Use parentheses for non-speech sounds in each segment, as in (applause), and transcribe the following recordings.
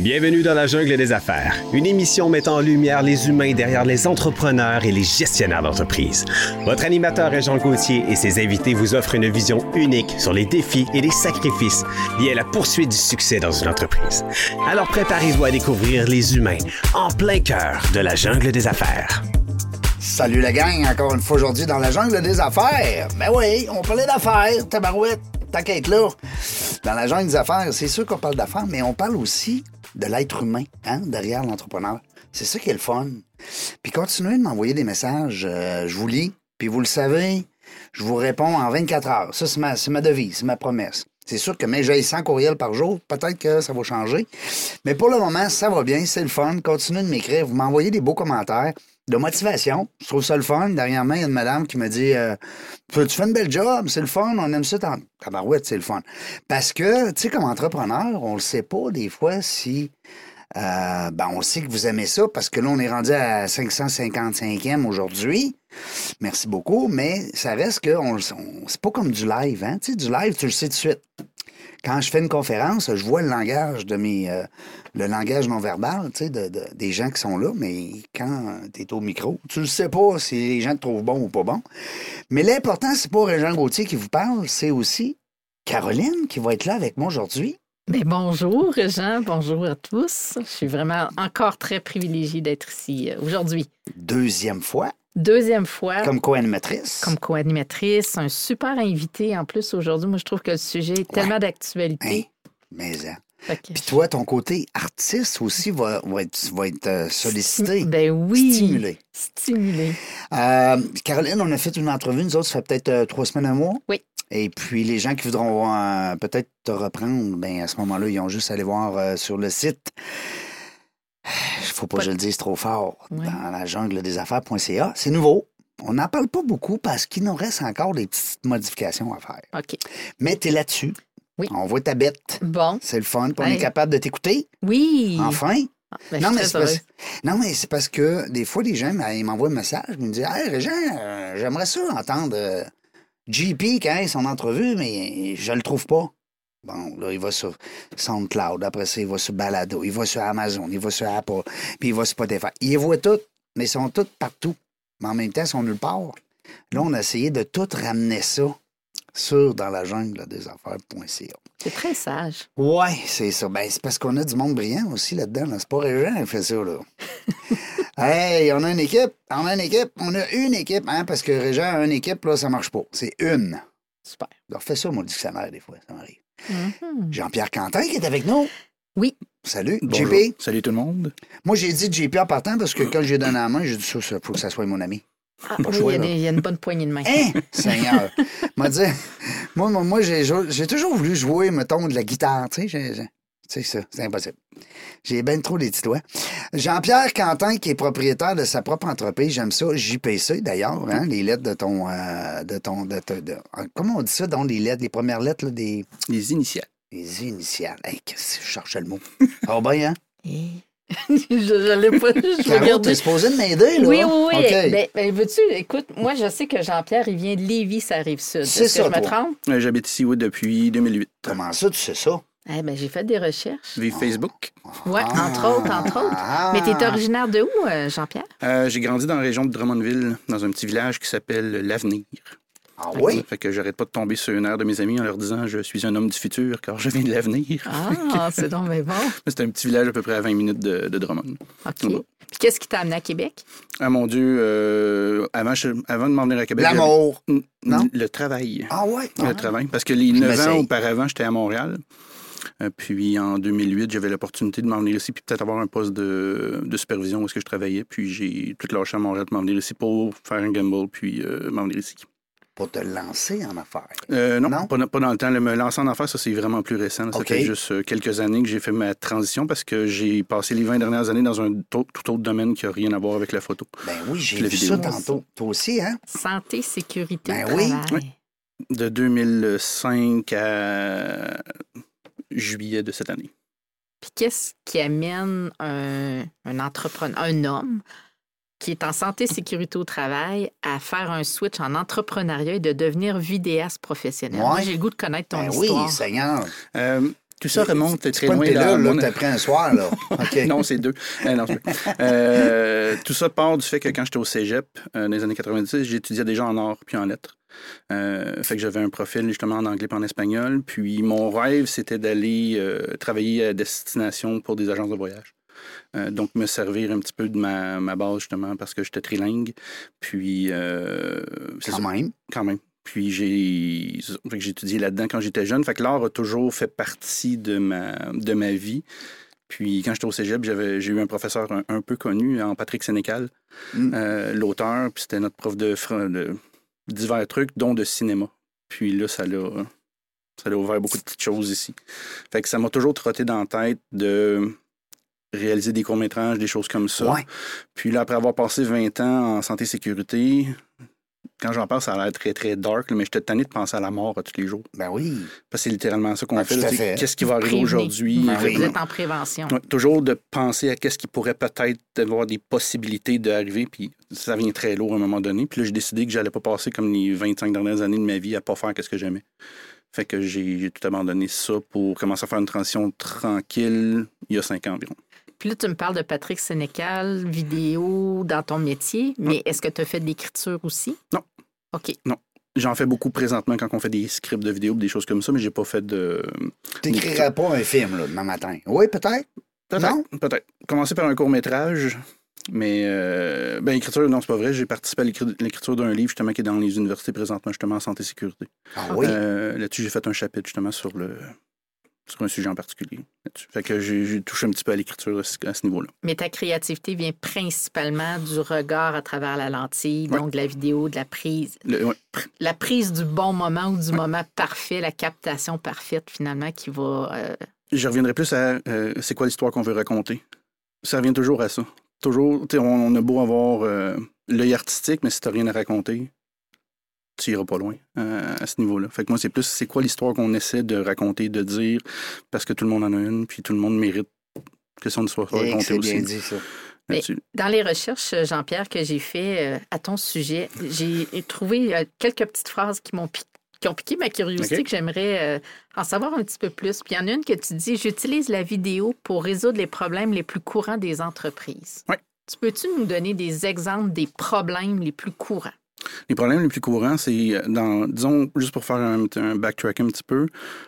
Bienvenue dans la jungle des affaires, une émission mettant en lumière les humains derrière les entrepreneurs et les gestionnaires d'entreprise. Votre animateur est Jean Gauthier et ses invités vous offrent une vision unique sur les défis et les sacrifices liés à la poursuite du succès dans une entreprise. Alors préparez-vous à découvrir les humains en plein cœur de la jungle des affaires. Salut la gang, encore une fois aujourd'hui dans la jungle des affaires. Ben oui, on parlait d'affaires, tabarouette, t'inquiète là. Dans la jungle des affaires, c'est sûr qu'on parle d'affaires, mais on parle aussi de l'être humain, hein, derrière l'entrepreneur. C'est ça qui est le fun. Puis continuez de m'envoyer des messages, euh, je vous lis, puis vous le savez, je vous réponds en 24 heures. Ça, c'est ma, ma devise, c'est ma promesse. C'est sûr que mais j'ai 100 courriels par jour, peut-être que ça va changer. Mais pour le moment, ça va bien, c'est le fun. Continuez de m'écrire, vous m'envoyez des beaux commentaires de motivation. Je trouve ça le fun. Dernièrement, il y a une madame qui me dit euh, Tu fais une belle job, c'est le fun, on aime ça. Tabarouette, c'est le fun. Parce que, tu sais, comme entrepreneur, on le sait pas des fois si. euh, ben, on sait que vous aimez ça parce que là, on est rendu à 555e aujourd'hui. Merci beaucoup, mais ça reste que on- c'est pas comme du live. Hein? Tu sais, du live, tu le sais tout de suite. Quand je fais une conférence, je vois le langage de mes. euh, le langage non verbal, tu sais, de, de- des gens qui sont là, mais quand tu es au micro, tu ne sais pas si les gens te trouvent bon ou pas bon. Mais l'important, c'est pas Régent Gauthier qui vous parle, c'est aussi Caroline qui va être là avec moi aujourd'hui. Ben, bonjour, Jean. Bonjour à tous. Je suis vraiment encore très privilégiée d'être ici euh, aujourd'hui. Deuxième fois, Deuxième fois comme co-animatrice. comme co-animatrice, un super invité en plus aujourd'hui. Moi, je trouve que le sujet est tellement Hein? d'actualité. Mais, hein. Que Puis toi, ton côté artiste aussi va, va être, va être euh, sollicité, Ben oui. stimulé. Stimulé. Euh, Caroline, on a fait une entrevue, nous autres, ça fait peut-être euh, trois semaines, un mois. Oui. Et puis, les gens qui voudront euh, peut-être te reprendre, ben à ce moment-là, ils ont juste à aller voir euh, sur le site. Il faut pas que je le dise trop fort. Ouais. Dans la jungle des affaires.ca. C'est nouveau. On n'en parle pas beaucoup parce qu'il nous reste encore des petites modifications à faire. OK. Mais t'es là-dessus. Oui. On voit ta bête. Bon. C'est le fun. On Hey. est capable de t'écouter. Oui. Enfin. Ah, ben, Non mais, c'est parce... heureuse. non, mais c'est parce que des fois, les gens ben, ils m'envoient un message, ils me disent Hey, Régent, euh, j'aimerais ça entendre euh, JP quand il son entrevue, mais je le trouve pas. Bon, là, il va sur SoundCloud, après ça, il va sur Balado, il va sur Amazon, il va sur Apple, puis il va sur Spotify. Il les voit toutes, mais ils sont toutes partout. Mais en même temps, ils sont nulle part. Là, on a essayé de tout ramener ça sur dans la jungle des affaires.ca. C'est très sage. Ouais, c'est ça. Ben, c'est parce qu'on a du monde brillant aussi là-dedans. là. C'est pas Régent qui fait ça, là. (laughs) hey, on a une équipe. On a une équipe. On a une équipe, hein, parce que Régent a une équipe, là, ça marche pas. C'est une. Super. Alors, fais ça, mon dictionnaire, des fois, ça m'arrive. Mhm. Jean-Pierre Quentin qui est avec nous. Oui. Salut. Bonjour. JP. Salut tout le monde. Moi, j'ai dit JP en partant parce que (clears throat) quand j'ai donné la main, j'ai dit ça, il faut que ça soit mon ami. Ah, oui, il y, a y une bonne poignée de main. Hein, Seigneur. (laughs) Moi, moi, moi, j'ai, j'ai toujours voulu jouer, mettons, de la guitare, tu sais. j'ai- j'ai- C'est ça, c'est impossible. J'ai bien trop les petits doigts. Jean-Pierre Quentin, qui est propriétaire de sa propre entreprise, j'aime ça, JPC d'ailleurs, hein, les lettres de ton. euh, de ton de, de- de- comment on dit ça, donc les lettres, les premières lettres, là, des, Les initiales. des initiales. Hey, qu'est-ce que je cherchais le mot? Ça va bien, hein? Et- (laughs) je l'ai pas. Je Caro, t'es supposé de m'aider, là? Oui, oui, oui. OK. Ben, ben, veux-tu, écoute, moi, je sais que Jean-Pierre, il vient de Lévis, ça arrive sud. C'est Est-ce que ça, je me trompe? Euh, J'habite ici oui, depuis 2008. Comment ça, tu sais ça? Eh ben, j'ai fait des recherches. Vive Facebook. Oui, entre autres, entre autres. Ah. Mais tu es originaire de où, euh, Jean-Pierre? Euh, J'ai grandi dans la région de Drummondville, dans un petit village qui s'appelle l'Avenir. Ah oui? Fait que j'arrête pas de tomber sur une air de mes amis en leur disant je suis un homme du futur car je viens de l'avenir. (laughs) Ah, c'est donc mais bon. C'est un petit village à peu près à 20 minutes de, de Drummond. OK. Ouais. Puis qu'est-ce qui t'a amené à Québec? Ah mon Dieu, euh, avant, je- avant de m'en venir à Québec. L'amour. Non? Le travail. Ah ouais? Le travail. Parce que les Je 9 ans auparavant, j'étais à Montréal. Euh, Puis en 2008, j'avais l'opportunité de m'en venir ici, puis peut-être avoir un poste de, de supervision où est-ce que je travaillais. Puis j'ai tout lâché à Montréal pour m'en venir ici pour faire un gamble, puis euh, m'en venir ici. Pour te lancer en affaires. Euh, non, Non? Pas, pas dans le temps. Le me lancer en affaires, ça, c'est vraiment plus récent. là. Ça fait juste euh, quelques années que j'ai fait ma transition parce que j'ai passé les 20 dernières années dans un to- tout autre domaine qui n'a rien à voir avec la photo. Ben oui, j'ai vu vidéo. ça tantôt. Toi aussi, hein? Santé, sécurité, Ben oui. travail. Oui. De 2005 à juillet de cette année. Puis qu'est-ce qui amène un, un entrepreneur, un homme qui est en santé, sécurité au travail à faire un switch en entrepreneuriat et de devenir vidéaste professionnel? Ouais. Moi, j'ai le goût de connaître ton Ben histoire. oui, Seigneur. Euh, Tout ça remonte très loin dans là, mon- pris un soir, là. (laughs) OK. non, c'est deux. Euh, non, Euh, tout ça part du fait que quand j'étais au cégep, euh, dans les années 90, j'étudiais déjà en art puis en lettres. Euh, fait que j'avais un profil justement en anglais puis en espagnol. Puis mon rêve, c'était d'aller euh, travailler à destination pour des agences de voyage. Euh, donc, me servir un petit peu de ma, ma base, justement, parce que j'étais trilingue. Puis, euh, c'est Quand ça, même. quand même. Puis, j'ai étudié là-dedans quand j'étais jeune. Fait que l'art a toujours fait partie de ma, de ma vie. Puis, quand j'étais au cégep, j'ai eu un professeur un, un peu connu, en Patrick Sénécal, Mm. euh, l'auteur. Puis, c'était notre prof de, de divers trucs, dont de cinéma. Puis là, ça l'a, ça l'a ouvert beaucoup de petites choses ici. Fait que ça m'a toujours trotté dans la tête de réaliser des courts-métrages, des choses comme ça. Ouais. Puis là, après avoir passé 20 ans en santé-sécurité, quand j'en parle, ça a l'air très, très dark, là, mais j'étais tanné de penser à la mort à tous les jours. Ben oui. Parce que c'est littéralement ça qu'on Ah, fait. fait. Qu'est-ce qui va arriver aujourd'hui? Ben Vous oui. êtes en prévention. Ouais, toujours de penser à qu'est-ce qui pourrait peut-être avoir des possibilités d'arriver, puis ça vient très lourd à un moment donné. Puis là, j'ai décidé que j'allais pas passer comme les 25 dernières années de ma vie à pas faire ce que j'aimais. Fait que j'ai j'ai tout abandonné ça pour commencer à faire une transition tranquille il y a cinq ans environ. Puis là, tu me parles de Patrick Sénécal, vidéo dans ton métier, mais est-ce que tu as fait de l'écriture aussi? Non. OK. J'en fais beaucoup présentement quand on fait des scripts de vidéos, des choses comme ça, mais j'ai pas fait de. T'écrirais pas un film, là, demain matin. Oui, peut-être. Peut-être. Non? Peut-être. Commencer par un court métrage, mais euh, ben écriture, non, c'est pas vrai. J'ai participé à l'écri- l'écriture d'un livre justement qui est dans les universités présentement, justement en santé sécurité. Ah oui? Euh, là-dessus, j'ai fait un chapitre justement sur le sur un sujet en particulier. Fait que j'ai touché un petit peu à l'écriture à ce, niveau-là. Mais ta créativité vient principalement du regard à travers la lentille, Ouais. donc de la vidéo, de la prise. Le- ouais. La prise du bon moment ou du moment parfait, la captation parfaite finalement qui va. euh, Je reviendrai plus à euh, c'est quoi l'histoire qu'on veut raconter. Ça revient toujours à ça. Toujours, on, on a beau avoir euh, l'œil artistique, mais si t'as rien à raconter, tu iras pas loin euh, à ce niveau-là. Fait que moi, c'est plus c'est quoi l'histoire qu'on essaie de raconter, de dire, parce que tout le monde en a une, puis tout le monde mérite que son histoire soit Eh, racontée c'est bien aussi. dit, ça. là-dessus. Dans les recherches, Jean-Pierre, que j'ai fait euh, à ton sujet, j'ai trouvé euh, quelques petites phrases qui m'ont piqué qui ont piqué ma curiosité, que j'aimerais euh, en savoir un petit peu plus. Puis il y en a une que tu dis J'utilise la vidéo pour résoudre les problèmes les plus courants des entreprises. Tu peux-tu nous donner des exemples des problèmes les plus courants? Les problèmes les plus courants, c'est euh, dans, disons, juste pour faire un, backtrack un petit peu,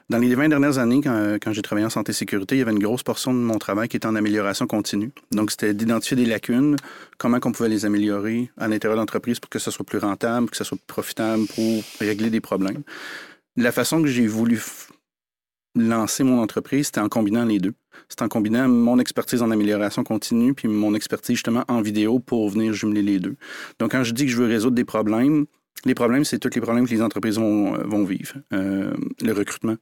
dans les 20 dernières années, quand, quand j'ai travaillé en santé-sécurité, il y avait une grosse portion de mon travail qui était en amélioration continue. Donc, c'était d'identifier des lacunes, comment on pouvait les améliorer à l'intérieur de l'entreprise pour que ce soit plus rentable, que ce soit plus profitable pour régler des problèmes. La façon que j'ai voulu lancer mon entreprise, c'était en combinant les deux. C'était en combinant mon expertise en amélioration continue puis mon expertise justement en vidéo pour venir jumeler les deux. Donc, quand je dis que je veux résoudre des problèmes, les problèmes, c'est tous les problèmes que les entreprises vont, euh, vont vivre. Euh, le recrutement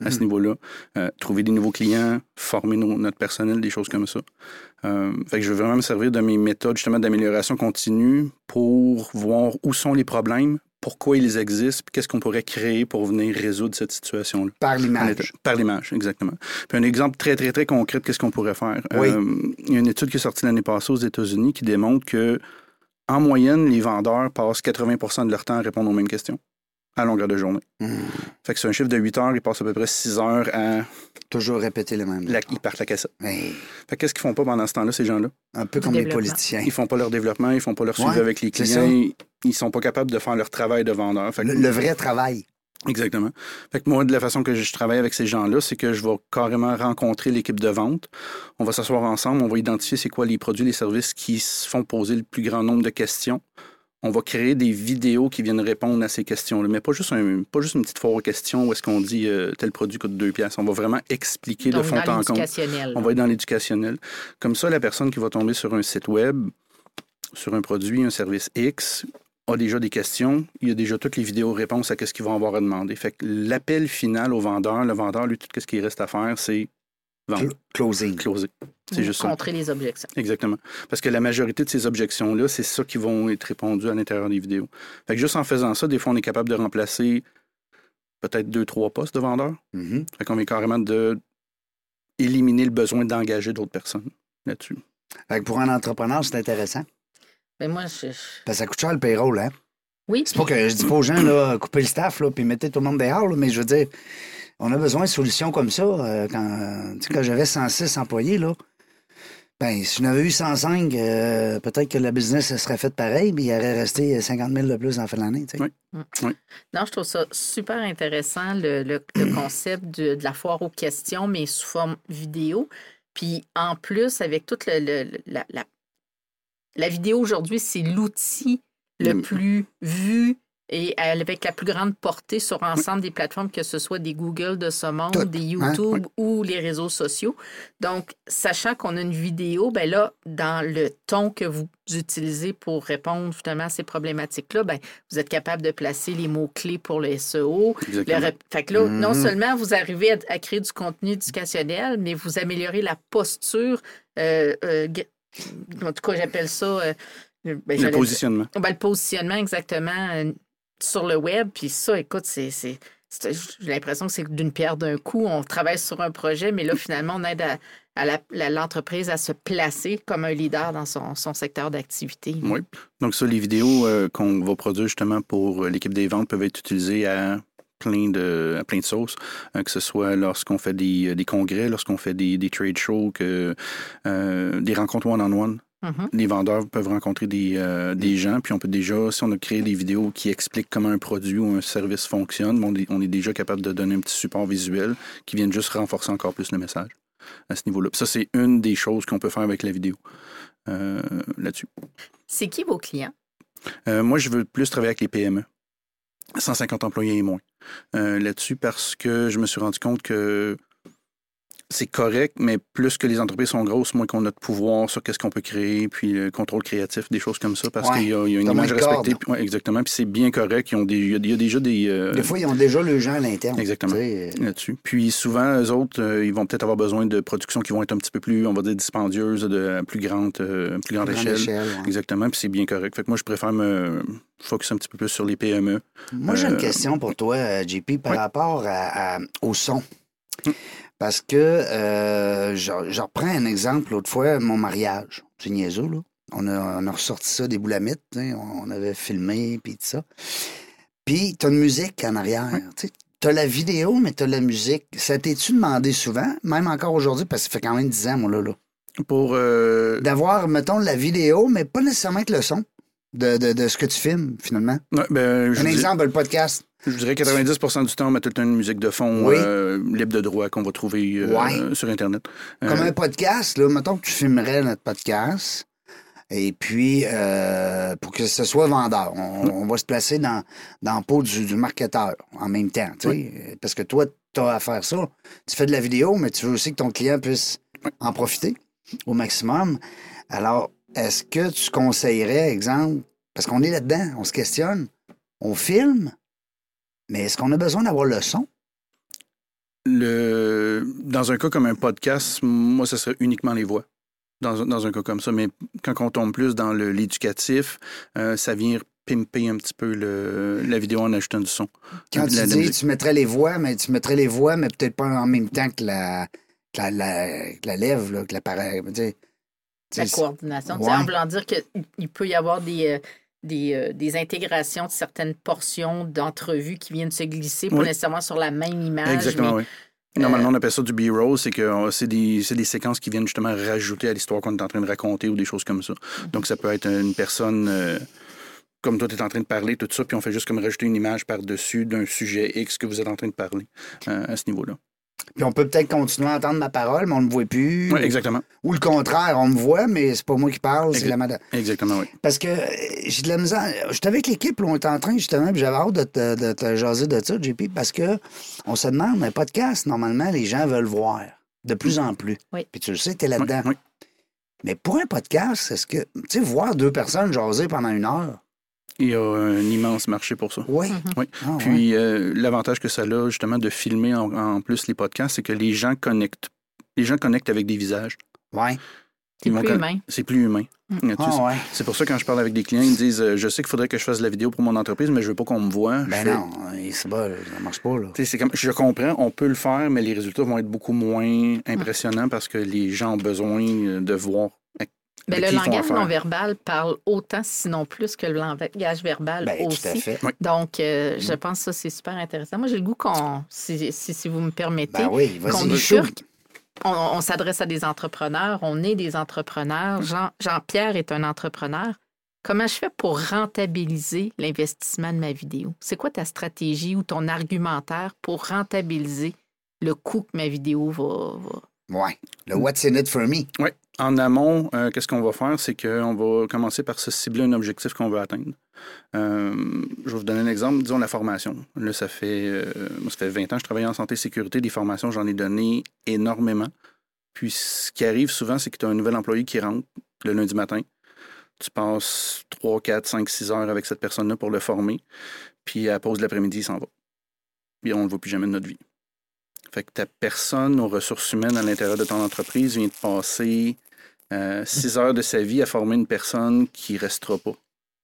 à ce Mhm. niveau-là, euh, trouver des nouveaux clients, former nos- notre personnel, des choses comme ça. Euh, fait que je veux vraiment me servir de mes méthodes justement d'amélioration continue pour voir où sont les problèmes, pourquoi ils existent, puis qu'est-ce qu'on pourrait créer pour venir résoudre cette situation-là. Par l'image. Par l'image, exactement. Puis un exemple très, très, très concret de qu'est-ce qu'on pourrait faire. Oui. Euh, il y a une étude qui est sortie l'année passée aux États-Unis qui démontre que, en moyenne, les vendeurs passent 80% de leur temps à répondre aux mêmes questions à longueur de journée. Hmm. Fait que c'est un chiffre de 8 heures, ils passent à peu près 6 heures à... Toujours répéter le même. La... Ils partent la cassette. Hey, Fait que qu'est-ce qu'ils font pas pendant ce temps-là, ces gens-là? un peu comme les politiciens. Ils font pas leur développement, ils font pas leur suivi Ouais, avec les clients, ils, ils sont pas capables de faire leur travail de vendeur. Fait que- Le, le vrai travail. Exactement. Fait que moi, de la façon que je travaille avec ces gens-là, c'est que je vais carrément rencontrer l'équipe de vente. On va s'asseoir ensemble, on va identifier c'est quoi les produits, les services qui se font poser le plus grand nombre de questions. On va créer des vidéos qui viennent répondre à ces questions-là, mais pas juste, un, pas juste une petite foire aux questions où est-ce qu'on dit euh, tel produit coûte deux pièces. On va vraiment expliquer de fond en l'éducationnel. On va être dans l'éducationnel. Comme ça, la personne qui va tomber sur un site web, sur un produit, un service X, a déjà des questions. Il y a déjà toutes les vidéos réponses à ce qu'ils vont avoir à demander. Fait que l'appel final au vendeur, le vendeur, lui, tout ce qu'il reste à faire, c'est vendre, Cl- closing. closer. C'est juste ça. Contrer les objections. Exactement. Parce que la majorité de ces objections-là, c'est ça qui vont être répondues à l'intérieur des vidéos. Fait que juste en faisant ça, des fois, on est capable de remplacer peut-être deux, trois postes de vendeurs. Mhm. Fait qu'on vient carrément de éliminer le besoin d'engager d'autres personnes là-dessus. Fait que pour un entrepreneur, c'est intéressant. Mais moi, je. je- Parce que ça coûte cher le payroll, hein? Oui, C'est pas que je dis pas aux gens, là, coupez le staff, là, puis mettez tout le monde dehors, là, mais je veux dire, On a besoin de solutions comme ça. euh, quand quand j'avais 106 employés, là, ben, si j'en avais eu 105, euh, peut-être que le business se serait fait pareil, mais il aurait resté 50 000 de plus en fin de l'année. tu sais. Oui. Non, je trouve ça super intéressant, le, le- le (clears throat) concept de, de la foire aux questions, mais sous forme vidéo. Puis en plus, avec toute le, la, la, la vidéo aujourd'hui, c'est l'outil le Mm. plus vu et avec la plus grande portée sur l'ensemble des plateformes, que ce soit des Google de ce monde, Tout, des hein? YouTube ou les réseaux sociaux. Donc, sachant qu'on a une vidéo, ben là, dans le ton que vous utilisez pour répondre finalement à ces problématiques-là, ben, vous êtes capable de placer les mots-clés pour le SEO. Le Fait que là, non Mhm. seulement vous arrivez à, à créer du contenu éducationnel, mais vous améliorez la posture. euh, euh, en tout cas, j'appelle ça. euh, ben, Le positionnement. ben, le positionnement exactement sur le web. Puis ça, écoute, c'est. J'ai l'impression que c'est d'une pierre d'un coup. On travaille sur un projet, mais là, finalement, on aide à, à l'entreprise à se placer comme un leader dans son, son secteur d'activité. Oui. Donc ça, les vidéos euh, qu'on va produire justement pour euh, l'équipe des ventes peuvent être utilisées à plein de, à plein de sauces, euh, que ce soit lorsqu'on fait des, des congrès, lorsqu'on fait des, des trade shows, euh, des rencontres one-on-one. Mhm. Les vendeurs peuvent rencontrer des, euh, des gens, puis on peut déjà, si on a créé des vidéos qui expliquent comment un produit ou un service fonctionne, on est, on est déjà capable de donner un petit support visuel qui vient juste renforcer encore plus le message à ce niveau-là. Ça, c'est une des choses qu'on peut faire avec la vidéo euh, là-dessus. C'est qui vos clients? Euh, moi, je veux plus travailler avec les PME. 150 employés et moins euh, là-dessus parce que je me suis rendu compte que c'est correct, mais plus que les entreprises sont grosses, moins qu'on a de pouvoir sur qu'est-ce qu'on peut créer, puis le contrôle créatif, des choses comme ça, parce Ouais. qu'il y a, il y a une image respectée. puis- ouais, exactement. Puis c'est bien correct. Ils ont des, il y a- il y a déjà des. euh, Des fois, ils ont déjà le gens à l'interne. Exactement. là-dessus. Puis souvent, eux autres, euh, ils vont peut-être avoir besoin de productions qui vont être un petit peu plus, on va dire, dispendieuses, de plus grande, euh, plus grande échelle. échelle, ouais. Exactement, puis c'est bien correct. Fait que moi, je préfère me focus un petit peu plus sur les. PME. Moi, j'ai une Euh, question pour toi, JP, par rapport à- à- au son. Parce que euh, je, je reprends un exemple l'autre fois, mon mariage. C'est niaiseux, là. On a, on a ressorti ça des boulamites, on, avait filmé, puis tout ça. Puis, t'as une musique en arrière, tu. T'as la vidéo, mais t'as la musique. Ça t'es-tu demandé souvent, même encore aujourd'hui, parce que ça fait quand même 10 ans, moi, là, là. Pour. euh, D'avoir, mettons, la vidéo, mais pas nécessairement avec le son de, de- de ce que tu filmes, finalement. ouais, ben, je, Un dis- exemple, le podcast. je dirais 90% du temps, on met tout le temps une musique de fond Oui. euh, libre de droit qu'on va trouver euh, Ouais. sur Internet. Euh, Comme un podcast, là, mettons que tu filmerais notre podcast. Et puis, pour que ce soit vendeur, on, on va se placer dans, dans le pot du, du marketeur en même temps. tu sais. Parce que toi, tu as à faire ça. Tu fais de la vidéo, mais tu veux aussi que ton client puisse en profiter au maximum. Alors, est-ce que tu conseillerais, exemple, parce qu'on est là-dedans, on se questionne, on filme, mais est-ce qu'on a besoin d'avoir le son? le, dans un cas comme un podcast, moi, ce serait uniquement les voix. Dans, un- dans un cas comme ça. Mais quand on tombe plus dans le- l'éducatif, euh, ça vient pimper un petit peu le, la vidéo en ajoutant du son. Quand tu la dis, tu mettrais les voix, mais tu mettrais les voix, mais peut-être pas en même temps que la, que la, la, que la lèvre, là, que l'appareil. La coordination. Ouais. En voulant dire qu'il peut y avoir des, euh, des, euh, des intégrations de certaines portions d'entrevues qui viennent se glisser, pas Oui. nécessairement sur la même image. Exactement, mais- oui. Normalement, on appelle ça du B-roll, c'est que euh, c'est des, des séquences qui viennent justement rajouter à l'histoire qu'on est en train de raconter ou des choses comme ça. Donc, ça peut être une personne, euh, comme toi, tu es en train de parler, tout ça, puis on fait juste comme rajouter une image par-dessus d'un sujet X que vous êtes en train de parler euh, à ce niveau-là. Puis on peut peut-être continuer à entendre ma parole, mais on ne me voit plus. Oui, exactement. Ou le contraire, on me voit, mais c'est pas moi qui parle, c'est la madame. Exactement, oui. Parce que euh, j'ai de la misère. J'étais avec l'équipe, on était en train justement, puis j'avais hâte de te, de te jaser de ça, JP, parce que on se demande, un podcast, normalement, les gens veulent voir de plus en plus. Oui. Puis tu le sais, tu es Oui, là-dedans. oui. Mais pour un podcast, est-ce que, tu sais, voir deux personnes jaser pendant une heure, Il y a un immense marché pour ça. oui. Oui. Ah, ouais. Puis euh, l'avantage que ça a, justement, de filmer en, en plus les podcasts, c'est que les gens connectent. Les gens connectent avec des visages. Ouais. C'est plus con- humain. C'est plus humain. là-dessus. Ah, ouais. C'est pour ça que quand je parle avec des clients, ils me disent euh, Je sais qu'il faudrait que je fasse de la vidéo pour mon entreprise, mais je veux pas qu'on me voie. Ben Je fais, non, euh, c'est pas, ça marche pas, là. Tu sais, c'est comme, je comprends, on peut le faire, mais les résultats vont être beaucoup moins impressionnants parce que les gens ont besoin euh, de voir Mais le qui ils font langage non verbal parle autant, sinon plus, que le langage verbal Ben, aussi. tout à fait. Donc, euh, Mm. je pense que ça, c'est super intéressant. Moi, j'ai le goût qu'on, si, si, si vous me permettez, Ben oui, qu'on bifurque. On, on s'adresse à des entrepreneurs, on est des entrepreneurs. Jean, Jean-Pierre est un entrepreneur. Comment je fais pour rentabiliser l'investissement de ma vidéo? C'est quoi ta stratégie ou ton argumentaire pour rentabiliser le coût que ma vidéo va... va- Ouais. Le What's in it for me? Oui. En amont, euh, qu'est-ce qu'on va faire? C'est qu'on va commencer par se cibler un objectif qu'on veut atteindre. Euh, je vais vous donner un exemple. Disons la formation. Là, ça fait, euh, moi, ça fait 20 ans que je travaille en santé et sécurité. Des formations, j'en ai donné énormément. Puis ce qui arrive souvent, c'est que tu as un nouvel employé qui rentre le lundi matin. Tu passes 3, 4, 5, 6 heures avec cette personne-là pour le former. Puis à la pause de l'après-midi, il s'en va. Puis on ne le voit plus jamais de notre vie. Fait que ta personne aux ressources humaines à l'intérieur de ton entreprise vient de passer euh, six heures de sa vie à former une personne qui ne restera pas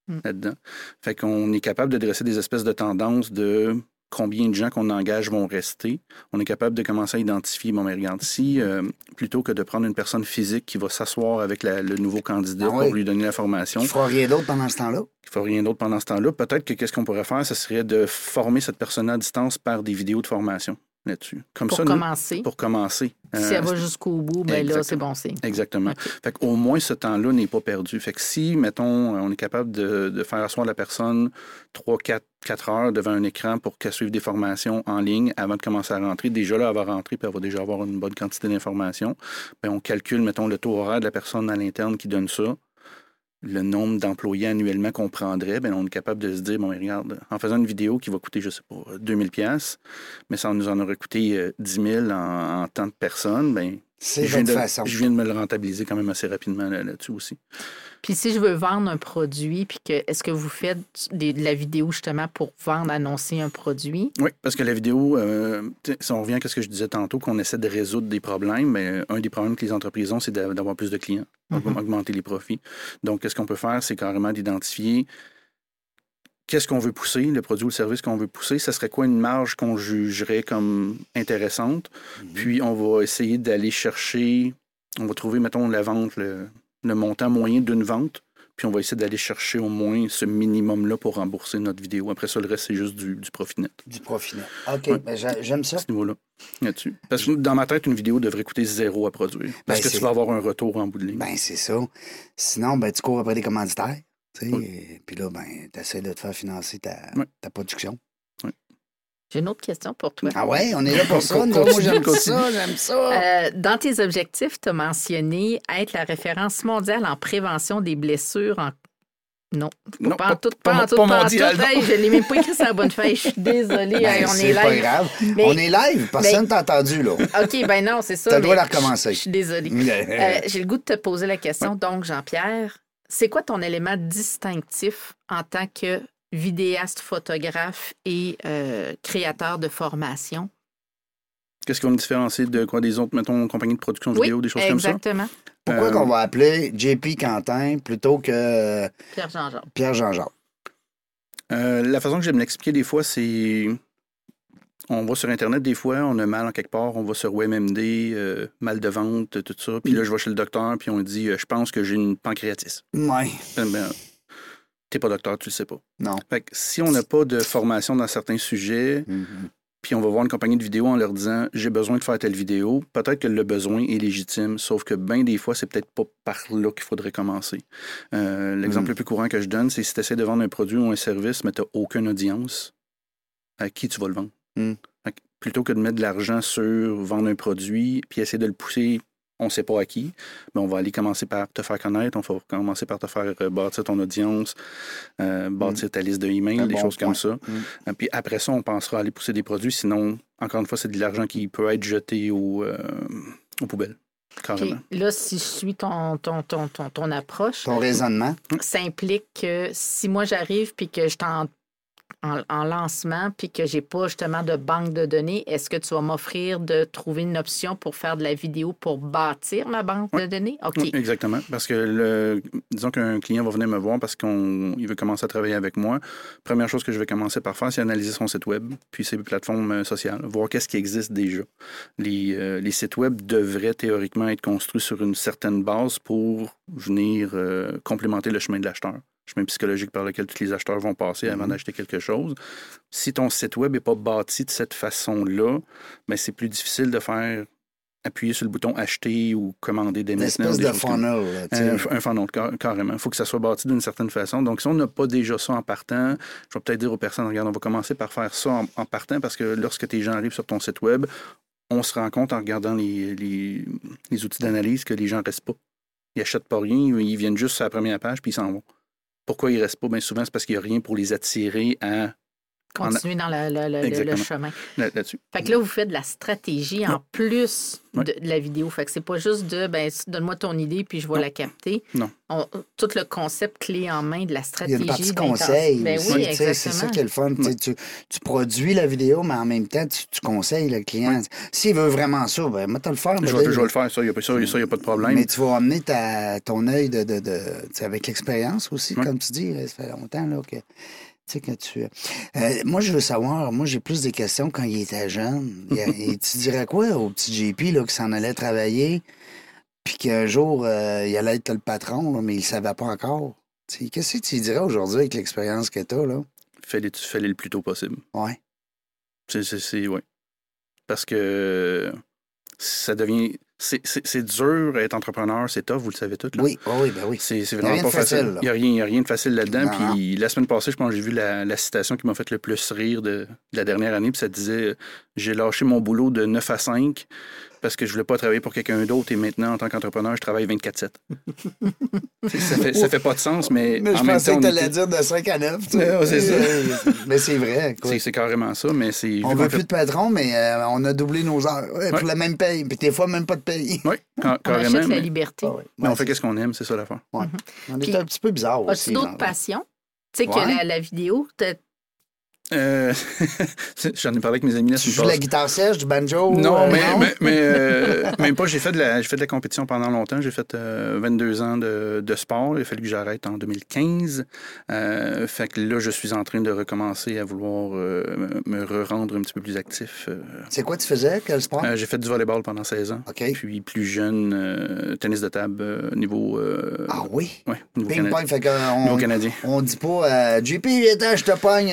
Mm. là-dedans. Fait qu'on est capable de dresser des espèces de tendances de combien de gens qu'on engage vont rester. On est capable de commencer à identifier, bon, mais regarde, si euh, plutôt que de prendre une personne physique qui va s'asseoir avec la- le nouveau candidat Ah oui. pour lui donner la formation, Tu feras rien d'autre pendant ce temps-là? il ne faut rien d'autre pendant ce temps-là. Peut-être que qu'est-ce qu'on pourrait faire, ce serait de former cette personne à distance par des vidéos de formation là-dessus. Comme pour ça, nous- commencer. pour commencer. si Euh, elle va jusqu'au bout, ben là, c'est bon signe. Exactement. Fait qu'au moins, ce temps-là n'est pas perdu. Fait que si, mettons, euh, on est capable de, de faire asseoir la personne 3, 4, 4 heures devant un écran pour qu'elle suive des formations en ligne avant de commencer à rentrer, déjà là, elle va rentrer puis elle va déjà avoir une bonne quantité d'informations. Ben, on calcule, mettons, le taux horaire de la personne à l'interne qui donne ça, le nombre d'employés annuellement qu'on prendrait, ben, on est capable de se dire, bon, mais regarde, en faisant une vidéo qui va coûter, je sais pas, 2000 pièces, mais ça nous en aurait coûté euh, 10 000 en, en temps de personnes, C'est je viens, de, façon. je viens de me le rentabiliser quand même assez rapidement là- là-dessus aussi. Puis si je veux vendre un produit, puis que est-ce que vous faites des- de la vidéo justement pour vendre, annoncer un produit? Oui, parce que la vidéo, euh, si on revient à ce que je disais tantôt, qu'on essaie de résoudre des problèmes, mais un des problèmes que les entreprises ont, c'est d'a- d'avoir plus de clients, Mhm. augmenter les profits. Donc, qu'est-ce qu'on peut faire, c'est carrément d'identifier qu'est-ce qu'on veut pousser, le produit ou le service qu'on veut pousser, ça serait quoi une marge qu'on jugerait comme intéressante? Puis, on va essayer d'aller chercher, on va trouver, mettons, la vente, le, le montant moyen d'une vente. Puis on va essayer d'aller chercher au moins ce minimum-là pour rembourser notre vidéo. Après ça, le reste, c'est juste du, du profit net Du profit net. OK, Ouais. ben, j'a- j'aime ça. à ce niveau-là. Là-dessus. Parce que dans ma tête, une vidéo devrait coûter zéro à produire. Parce Ben, que c'est- tu vas avoir un retour en bout de ligne. Ben, c'est ça. Sinon, ben, tu cours après des commanditaires. Oui. Puis là, ben, tu essaies de te faire financer ta, ta production. J'ai une autre question pour toi. Ah ouais, on est là pour (laughs) ça. Moi, j'aime ça, j'aime ça. Euh, dans tes objectifs, tu as mentionné être la référence mondiale en prévention des blessures en. Non, Non, pas en pas- tout, pas- pas en tout, pas pas en mondial, tout. non. Hey, je l'ai même pas écrit sur la bonne feuille. Je suis désolée. Ben, Hey, on c'est est pas live. grave. Mais- On est live. Personne t'a entendu, là. OK, ben non, c'est ça. Droit mais de recommencer. Je suis désolée. (laughs) Euh, J'ai le goût de te poser la question. Donc, Jean-Pierre, c'est quoi ton élément distinctif en tant que vidéaste, photographe et euh, créateur de formation? Qu'est-ce qui va me différencier de quoi des autres, mettons, compagnies de production Oui, vidéo, des choses comme ça? exactement. Pourquoi Euh, qu'on va appeler JP Quentin plutôt que Pierre Jean-Jacques. Pierre Jean-Jacques? Euh, la façon que j'aime l'expliquer des fois, c'est. On va sur Internet des fois, on a mal en quelque part, on va sur WebMD, euh, mal de ventre, tout ça. Puis là, je vais chez le docteur, puis on dit euh, Je pense que j'ai une pancréatite. Ouais. Ben, ben, T'es pas docteur, tu le sais pas. Non. Fait que si on n'a pas de formation dans certains sujets, Mhm. puis on va voir une compagnie de vidéo en leur disant j'ai besoin de faire telle vidéo, peut-être que le besoin est légitime, sauf que bien des fois, c'est peut-être pas par là qu'il faudrait commencer. Euh, L'exemple Mm. le plus courant que je donne, c'est si tu essaies de vendre un produit ou un service, mais tu n'as aucune audience, à qui tu vas le vendre? Mm. Fait que plutôt que de mettre de l'argent sur vendre un produit, puis essayer de le pousser, on ne sait pas à qui, mais on va aller commencer par te faire connaître, on va commencer par te faire euh, bâtir ton audience, euh, bâtir ta liste de emails, des bon choses point. comme ça. Mm. Euh, Puis après ça, on pensera à aller pousser des produits. Sinon, encore une fois, c'est de l'argent qui peut être jeté au, euh, aux poubelles. Là, si je suis ton, ton, ton, ton, ton approche, Ton raisonnement. ça implique que si moi j'arrive puis que je t'en en, en lancement puis que j'ai pas justement de banque de données, est-ce que tu vas m'offrir de trouver une option pour faire de la vidéo pour bâtir ma banque de données? OK. Oui, exactement. Parce que, le, disons qu'un client va venir me voir parce qu'il veut commencer à travailler avec moi. Première chose que je vais commencer par faire, c'est analyser son site web, puis ses plateformes euh, sociales, voir qu'est-ce qui existe déjà. Les, euh, les sites web devraient théoriquement être construits sur une certaine base pour venir euh, complémenter le chemin de l'acheteur chemin psychologique par lequel tous les acheteurs vont passer avant Mhm. d'acheter quelque chose. Si ton site web n'est pas bâti de cette façon-là, ben c'est plus difficile de faire appuyer sur le bouton acheter ou commander des Une espèce de funnel. là, un, un funnel, car- carrément. Il faut que ça soit bâti d'une certaine façon. Donc, si on n'a pas déjà ça en partant, je vais peut-être dire aux personnes, regarde, on va commencer par faire ça en, en partant parce que lorsque tes gens arrivent sur ton site web, on se rend compte en regardant les, les- les outils d'analyse que les gens ne restent pas. Ils n'achètent pas rien, ils viennent juste sur la première page puis ils s'en vont. Pourquoi ils restent pas? Bien souvent, c'est parce qu'il n'y a rien pour les attirer à Continuer dans la- la- la- le, chemin. là- là-dessus. Fait que là, vous faites de la stratégie en plus de, de la vidéo. Fait que c'est pas juste de, ben, donne-moi ton idée puis je vais Non. la capter. Non. On- tout le concept clé en main de la Il y a stratégie. une partie conseil Ben oui, tu c'est ça qui est le fun. tu Tu, tu produis la vidéo, mais en même temps, tu, tu conseilles le client. S'il veut vraiment ça, ben, moi, te le faire. Je vais, dire. je vais le faire, ça, il n'y a, pas- ça, ça, y a pas de problème. Mais tu vas amener ta, ton œil de, de, de- tu avec l'expérience aussi, comme tu dis. là, ça fait longtemps là, que, tu sais, que tu. Euh, moi, je veux savoir, moi, j'ai plus des questions quand il était jeune. Et (laughs) tu dirais quoi au petit JP là, qui s'en allait travailler, puis qu'un jour, euh, il allait être le patron, là, mais il ne savait pas encore? Qu'est-ce que tu dirais aujourd'hui avec l'expérience que tu as? Là? Fais-les fais-les le plus tôt possible. Ouais. C'est, c'est, c'est- ouais. Parce que ça devient. C'est, dur être entrepreneur, c'est tough, vous le savez tous. Là. Oui, oh oui, ben oui. C'est, vraiment pas facile. Il n'y a, rien- rien de facile là-dedans. Puis la semaine passée, je pense que j'ai vu la, la citation qui m'a fait le plus rire de, de la dernière année. Puis ça disait J'ai lâché mon boulot de 9 à 5 parce que je voulais pas travailler pour quelqu'un d'autre et maintenant, en tant qu'entrepreneur, je travaille 24-7. (laughs) Tu sais, ça, fait, ça fait pas de sens, mais, Mais en je même pensais temps, que on tu allais était- dire de 5 à 9. tu Ouais, ouais, c'est ça. (laughs) mais c'est vrai. c'est, carrément ça, mais c'est. On veut plus de patron, mais euh, on a doublé nos heures. Ouais, Pour Ouais. la même paye. Puis des fois, même pas de paye. Oui, ca- (laughs) On carrément. achète la mais- liberté. Ah ouais. mais on Ouais, fait qu'est-ce qu'on aime, c'est ça l'affaire. ouais. On est Puis, un petit peu bizarre aussi. As-tu d'autres passions? Tu sais que la, la vidéo, t'as- Euh, (laughs) J'en ai parlé avec mes amis la Tu joues de la guitare sèche, du banjo? Non, euh, mais, mais, mais, euh, (laughs) même pas. J'ai fait, de la, fait de la compétition pendant longtemps. J'ai fait euh, 22 ans de, de sport. Il a fallu que j'arrête en 2015. Euh, fait que là, je suis en train de recommencer à vouloir me me re-rendre un petit peu plus actif. C'est quoi tu faisais? Quel sport? j'ai fait du volleyball pendant 16 ans. Puis plus jeune, tennis de table niveau, Ah oui? niveau, Ping-pong, cana- fait niveau canadien. on dit pas JP, je te pogne.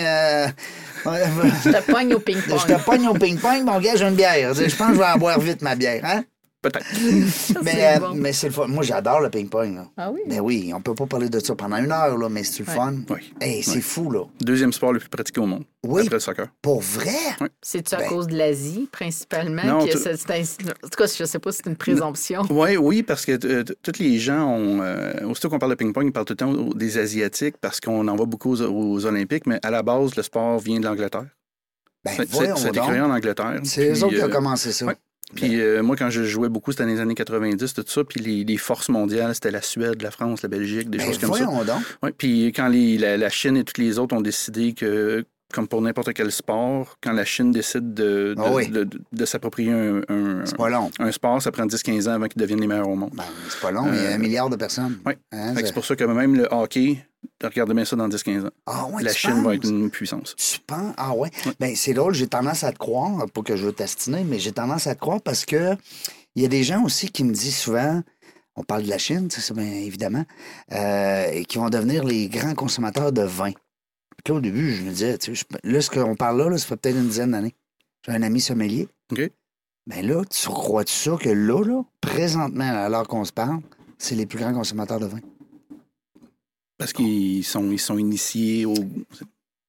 Je te pogne au ping-pong. je te pogne au ping-pong, mon gars, j'ai une bière. Je pense que je vais en boire vite, ma bière. Hein? Peut-être. (laughs) Mais, euh, bon. mais c'est le fun. Moi, j'adore le ping-pong. là. Ah oui? Ben oui, on peut pas parler de ça pendant une heure, là, mais c'est le Ouais. fun. Oui. Hey, c'est fou, là. Deuxième sport le plus pratiqué au monde. Oui. Après le soccer. Pour vrai? C'est-tu à Ben- cause de l'Asie, principalement? Non, que tout- c'est- c'est un- En tout cas, je sais pas si c'est une présomption. Oui, oui, parce que euh, tous les gens ont. euh, aussitôt qu'on parle de ping-pong, ils parlent tout le temps des Asiatiques parce qu'on en voit beaucoup aux, aux Olympiques, mais à la base, le sport vient de l'Angleterre. Ben, C'est- c'est- Ça a été donc. créé en Angleterre. C'est eux autres qui ont euh, commencé ça. ouais. Puis euh, moi, quand je jouais beaucoup, c'était dans les années 90, tout ça. Puis les, les forces mondiales, c'était la Suède, la France, la Belgique, des Ben, choses comme ça. donc. Ouais, puis quand les- la, la Chine et toutes les autres ont décidé que, comme pour n'importe quel sport, quand la Chine décide de, de, Ah oui. de- de- de s'approprier un, un- sport, ça prend 10-15 ans avant qu'ils deviennent les meilleurs au monde. Ben, c'est pas long, il y a un milliard de personnes. oui. Hein, Fait que c'est- c'est pour ça que même le hockey, regardez bien ça dans 10-15 ans. Ah ouais, la Chine va être une puissance. Tu penses? Ah ouais? Ben, c'est drôle, j'ai tendance à te croire, pas que je veux t'astiner, mais j'ai tendance à te croire parce que il y a des gens aussi qui me disent souvent, on parle de la Chine, tu sais, bien évidemment, euh, et qui vont devenir les grands consommateurs de vin. Puis là, au début, je me disais, tu sais, je- là, ce qu'on parle là, là, ça fait peut-être une dizaine d'années. J'ai un ami sommelier. OK. Ben là, tu crois-tu ça que là, là, présentement, alors qu'on se parle, c'est les plus grands consommateurs de vin? Parce qu'ils sont, ils sont initiés au.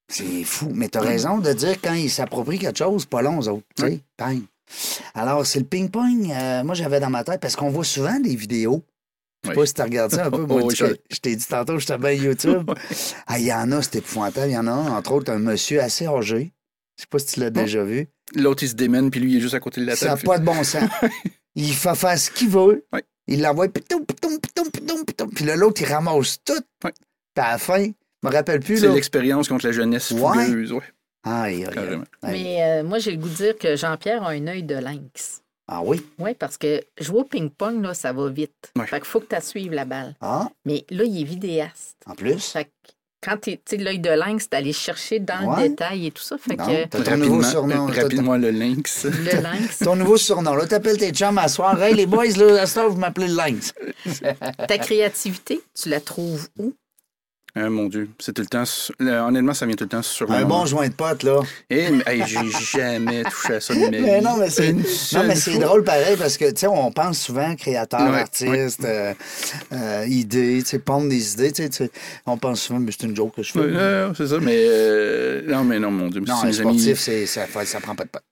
C'est fou. Mais t'as raison de dire quand ils s'approprient quelque chose, pas long, aux autres. Tu sais, bang. Alors, c'est le ping-pong. euh, moi, j'avais dans ma tête, parce qu'on voit souvent des vidéos. Je sais Oui. pas si tu regardes ça un peu. (laughs) Oh, Moi, tu- je- je t'ai dit tantôt, je bien YouTube. (laughs) Ah, il y en a, c'est épouvantable. Il y en a un, entre autres, un monsieur assez âgé. Je sais pas si tu l'as déjà vu. L'autre, il se démène, puis lui, il est juste à côté de la Ça n'a table. pas de bon sens. (laughs) il fait faire ce qu'il veut. Oui. Il l'envoie, pitou, pitou, pitou, pitou, pitou. Puis là, l'autre, il ramasse tout. Oui. Puis à la fin, Je me rappelle plus, C'est l'expérience contre la jeunesse Ouais. fougueuse. Ouais, Aïe, aïe. Mais euh, moi, j'ai le goût de dire que Jean-Pierre a un œil de lynx. Ah oui? Oui, parce que jouer au ping-pong, là, ça va vite. Ouais. Fait qu'il faut que tu suives la balle. Ah, Mais là, il est vidéaste. en plus? Fait que quand tu sais, l'œil de lynx, c'est d'aller chercher dans Ouais. le détail et tout ça. Fait Non, que t'as ton nouveau surnom. rapidement le lynx. le lynx, (laughs) Ton nouveau surnom. Là, t'appelles tes chums à soir. Hey, les boys, là, à temps, vous m'appelez le Lynx. ta créativité, tu la trouves où? Ah, mon Dieu, c'est tout le temps. Honnêtement, ça vient tout le temps sur Un bon joint de pote, là. Eh, mais, hey, j'ai jamais touché à ça de. (laughs) Mais non, mais c'est, non, mais c'est drôle pareil parce que, tu sais, on pense souvent créateur, Ouais, artiste, euh, euh, idée, tu sais, pondre des idées, tu sais. On pense souvent, mais c'est une joke que je fais. Ouais, euh, c'est ça, mais. euh, non, mais non, mon Dieu. non, c'est un sportif, c'est, ça, ça prend pas de pote.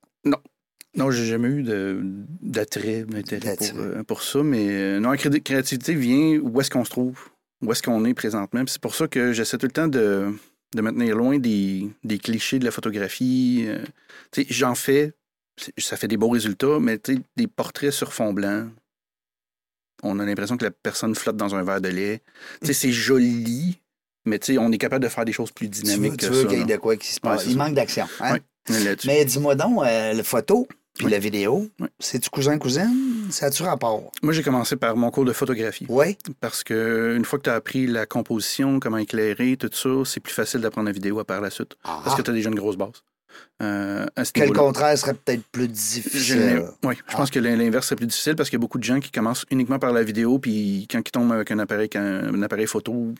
Non, j'ai jamais eu de- d'attrait, d'intérêt pour, euh, pour ça. Mais euh, non, la cré- créativité vient où est-ce qu'on se trouve, où est-ce qu'on est présentement. C'est pour ça que j'essaie tout le temps de, de me tenir loin des, des clichés de la photographie. euh. J'en fais, ça fait des beaux résultats, mais des portraits sur fond blanc. On a l'impression que la personne flotte dans un verre de lait. C'est joli, mais on est capable de faire des choses plus dynamiques tu veux qu'il y ait de quoi qui se passe. Il ça. manque d'action. Hein? Ouais. Mais dis-moi donc, euh, la photo puis Oui. la vidéo, Oui. c'est-tu cousin-cousine? Ça a-tu rapport? Moi, j'ai commencé par mon cours de photographie. Oui. Parce que une fois que tu as appris la composition, comment éclarer, tout ça, c'est plus facile d'apprendre la vidéo à par la suite. Ah. Parce que tu as déjà une grosse base. Euh, à ce Que le niveau-là. contraire serait peut-être plus difficile? Oui, je Ah. pense que l'inverse serait plus difficile parce qu'il y a beaucoup de gens qui commencent uniquement par la vidéo, puis quand ils tombent avec un appareil, un appareil photo,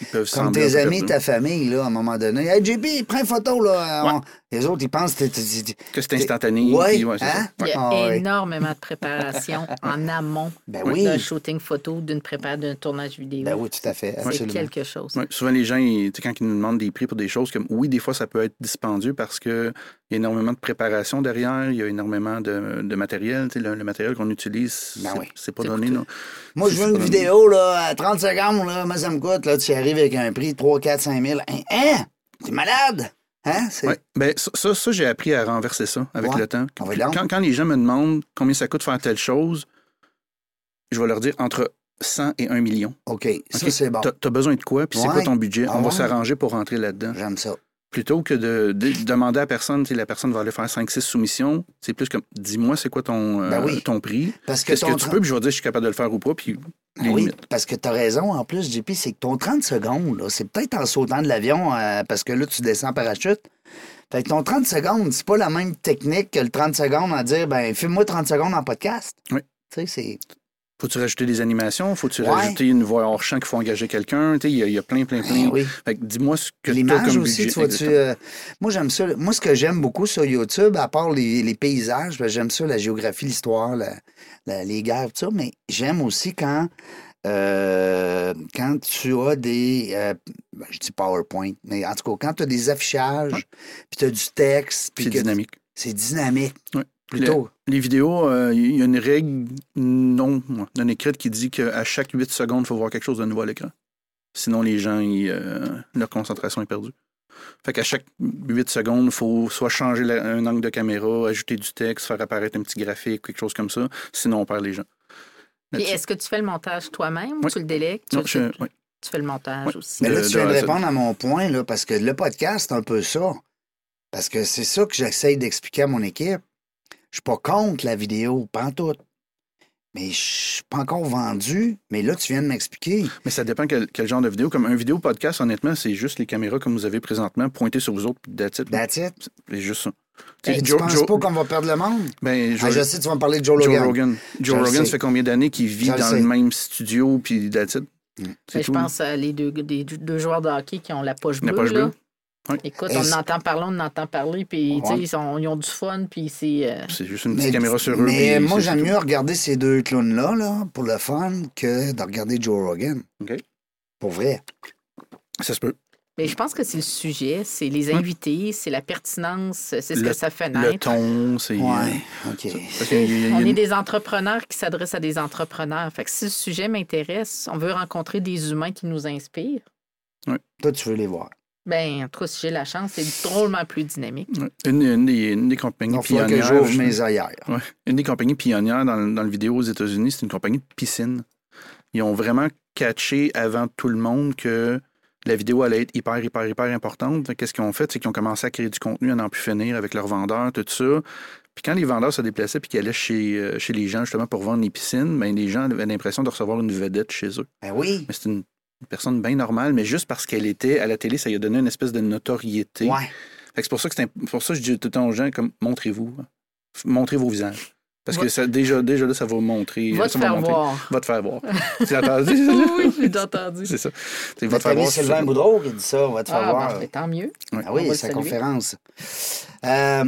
ils peuvent Comme tes amis, ta famille, là, à un moment donné. Hey, JP, prends une photo, là. Les autres, ils pensent que c'est instantané. Ouais, c'est hein? Il y a Ah, énormément de préparation (laughs) en amont Ben oui. d'un shooting photo, d'une prépa, d'un tournage vidéo. Ben oui, tout à fait. C'est quelque chose. Ouais, souvent, les gens, ils- tu sais, quand ils nous demandent des prix pour des choses comme oui, des fois, ça peut être dispendieux parce qu'il y a énormément de préparation derrière, il y a énormément de, de matériel. Le, le matériel qu'on utilise, Ben c'est oui. c'est pas donné. non. Moi, je veux une vidéo, là, à 30 secondes, là, moi, ça me coûte, là, tu arrives avec un prix de 3, 4, 5 000. Hein? hein? T'es malade? Hein? Ben, ça, ça, j'ai appris à renverser ça avec Ouais. le temps. Ah. Quand, quand les gens me demandent combien ça coûte faire telle chose, je vais leur dire entre 100 et 1 million. OK, ça, c'est bon. T'as as besoin de quoi, puis c'est quoi ton budget? Ah On va s'arranger pour rentrer là-dedans. J'aime ça. Plutôt que de, de demander à personne, sais, la personne va aller faire 5-6 soumissions, c'est plus comme dis-moi c'est quoi ton, euh, Ben oui. ton prix, Parce que qu'est-ce que tu peux, puis je vais dire si je suis capable de le faire ou pas, puis Ah les oui, limites. parce que tu as raison en plus, JP, c'est que ton 30 secondes, là, c'est peut-être en sautant de l'avion, euh, parce que là, tu descends en parachute. Fait que ton 30 secondes, c'est pas la même technique que le 30 secondes à dire, ben, filme-moi 30 secondes en podcast. Oui. Tu sais, c'est. Faut-tu rajouter des animations? Faut-tu Ouais. rajouter une voix hors champ qu'il faut engager quelqu'un? Il y, a- il y a plein, plein, plein. Ben oui. Fait que dis-moi ce que L'image comme aussi, budget. tu. Exactement. euh, moi, j'aime ça. Moi, ce que j'aime beaucoup sur YouTube, à part les, les paysages, ben, j'aime ça, la géographie, l'histoire, les guerres, tout ça, mais j'aime aussi quand. euh, quand tu as des. euh, ben, je dis PowerPoint, mais en tout cas, quand tu as des affichages, puis tu as du texte, C'est que dynamique. c'est dynamique. Ouais. Plutôt. Les vidéos, euh, il y a une règle non, non écrite qui dit qu'à chaque 8 secondes, il faut voir quelque chose de nouveau à l'écran. Sinon, les gens, ils, euh, leur concentration est perdue. Fait qu'à chaque 8 secondes, il faut soit changer la- un angle de caméra, ajouter du texte, faire apparaître un petit graphique, quelque chose comme ça. Sinon, on perd les gens. Est-ce que tu fais le montage toi-même ou tu le délègues? Tu, Non, je- tu- fais le montage aussi. Mais là, de- tu de viens de Z. répondre à mon point, là, parce que le podcast, c'est un peu ça. Parce que c'est ça que j'essaye d'expliquer à mon équipe. Je suis pas contre la vidéo, pas en tout. Mais je suis pas encore vendu. Mais là, tu viens de m'expliquer. Mais ça dépend quel, quel genre de vidéo. Comme un vidéo podcast, honnêtement, c'est juste les caméras comme vous avez présentement pointées sur vous autres, puis that's it. That's it. C'est juste ça. Ben, tu Joe- penses Joe- pas qu'on va perdre le monde? ben, Ah, Joe- je sais, tu vas me parler de Joe Joe Logan. Rogan. Joe Rogan, ça fait combien d'années qu'il vit dans sais. le même studio, puis that's it? Mm. Mais je pense à les deux, des- deux joueurs de hockey qui ont la poche La bleue. poche là. Oui. Écoute, on entend parler, on entend parler, puis Ouais. ils, sont- ils ont du fun, puis c'est... euh, C'est juste une Mais, petite caméra sur eux. mais puis moi, j'aime mieux regarder ces deux clowns-là, là, pour le fun, que de regarder Joe Rogan. OK. Pour vrai. Ça se peut. Mais je pense que c'est le sujet, c'est les invités, c'est la pertinence, c'est ce Le- que ça fait Le naître. ton, c'est. Ouais. OK. Parce qu'il y a- il y a On une- est des entrepreneurs qui s'adressent à des entrepreneurs. Fait que si le sujet m'intéresse, on veut rencontrer des humains qui nous inspirent. Toi, tu veux les voir. Ben, en tout cas, si j'ai la chance, c'est drôlement plus dynamique. une, une des, une des compagnies Donc, que pionnières. j'ouvre je- mes ailleurs. Ouais. Une des compagnies pionnières dans, le- dans le vidéo aux États-Unis, c'est une compagnie de piscine. Ils ont vraiment catché avant tout le monde que La vidéo allait être hyper, hyper, hyper importante. Qu'est-ce qu'ils ont fait? C'est qu'ils ont commencé à créer du contenu à n'en plus finir avec leurs vendeurs, tout ça. Puis quand les vendeurs se déplaçaient puis qu'ils allaient chez, euh, chez les gens justement pour vendre les piscines, ben, les gens avaient l'impression de recevoir une vedette chez eux. Ben oui. Mais c'est une, une personne bien normale, mais juste parce qu'elle était à la télé, ça lui a donné une espèce de notoriété. Ouais. Fait que c'est pour ça que c'est pour ça que je dis tout le temps aux gens comme montrez-vous. F- Montrez vos visages. Parce que ça, déjà, déjà là, ça va montrer. Va ça te faire montrer. voir. Va te faire voir. (laughs) tu l'as entendu? oui, j'ai entendu. C'est ça. Tu va te faire voir. Sylvain Boudreau qui dit ça, on va te faire Ah, voir. ben, tant mieux. Ah oui, va le sa conférence. Euh,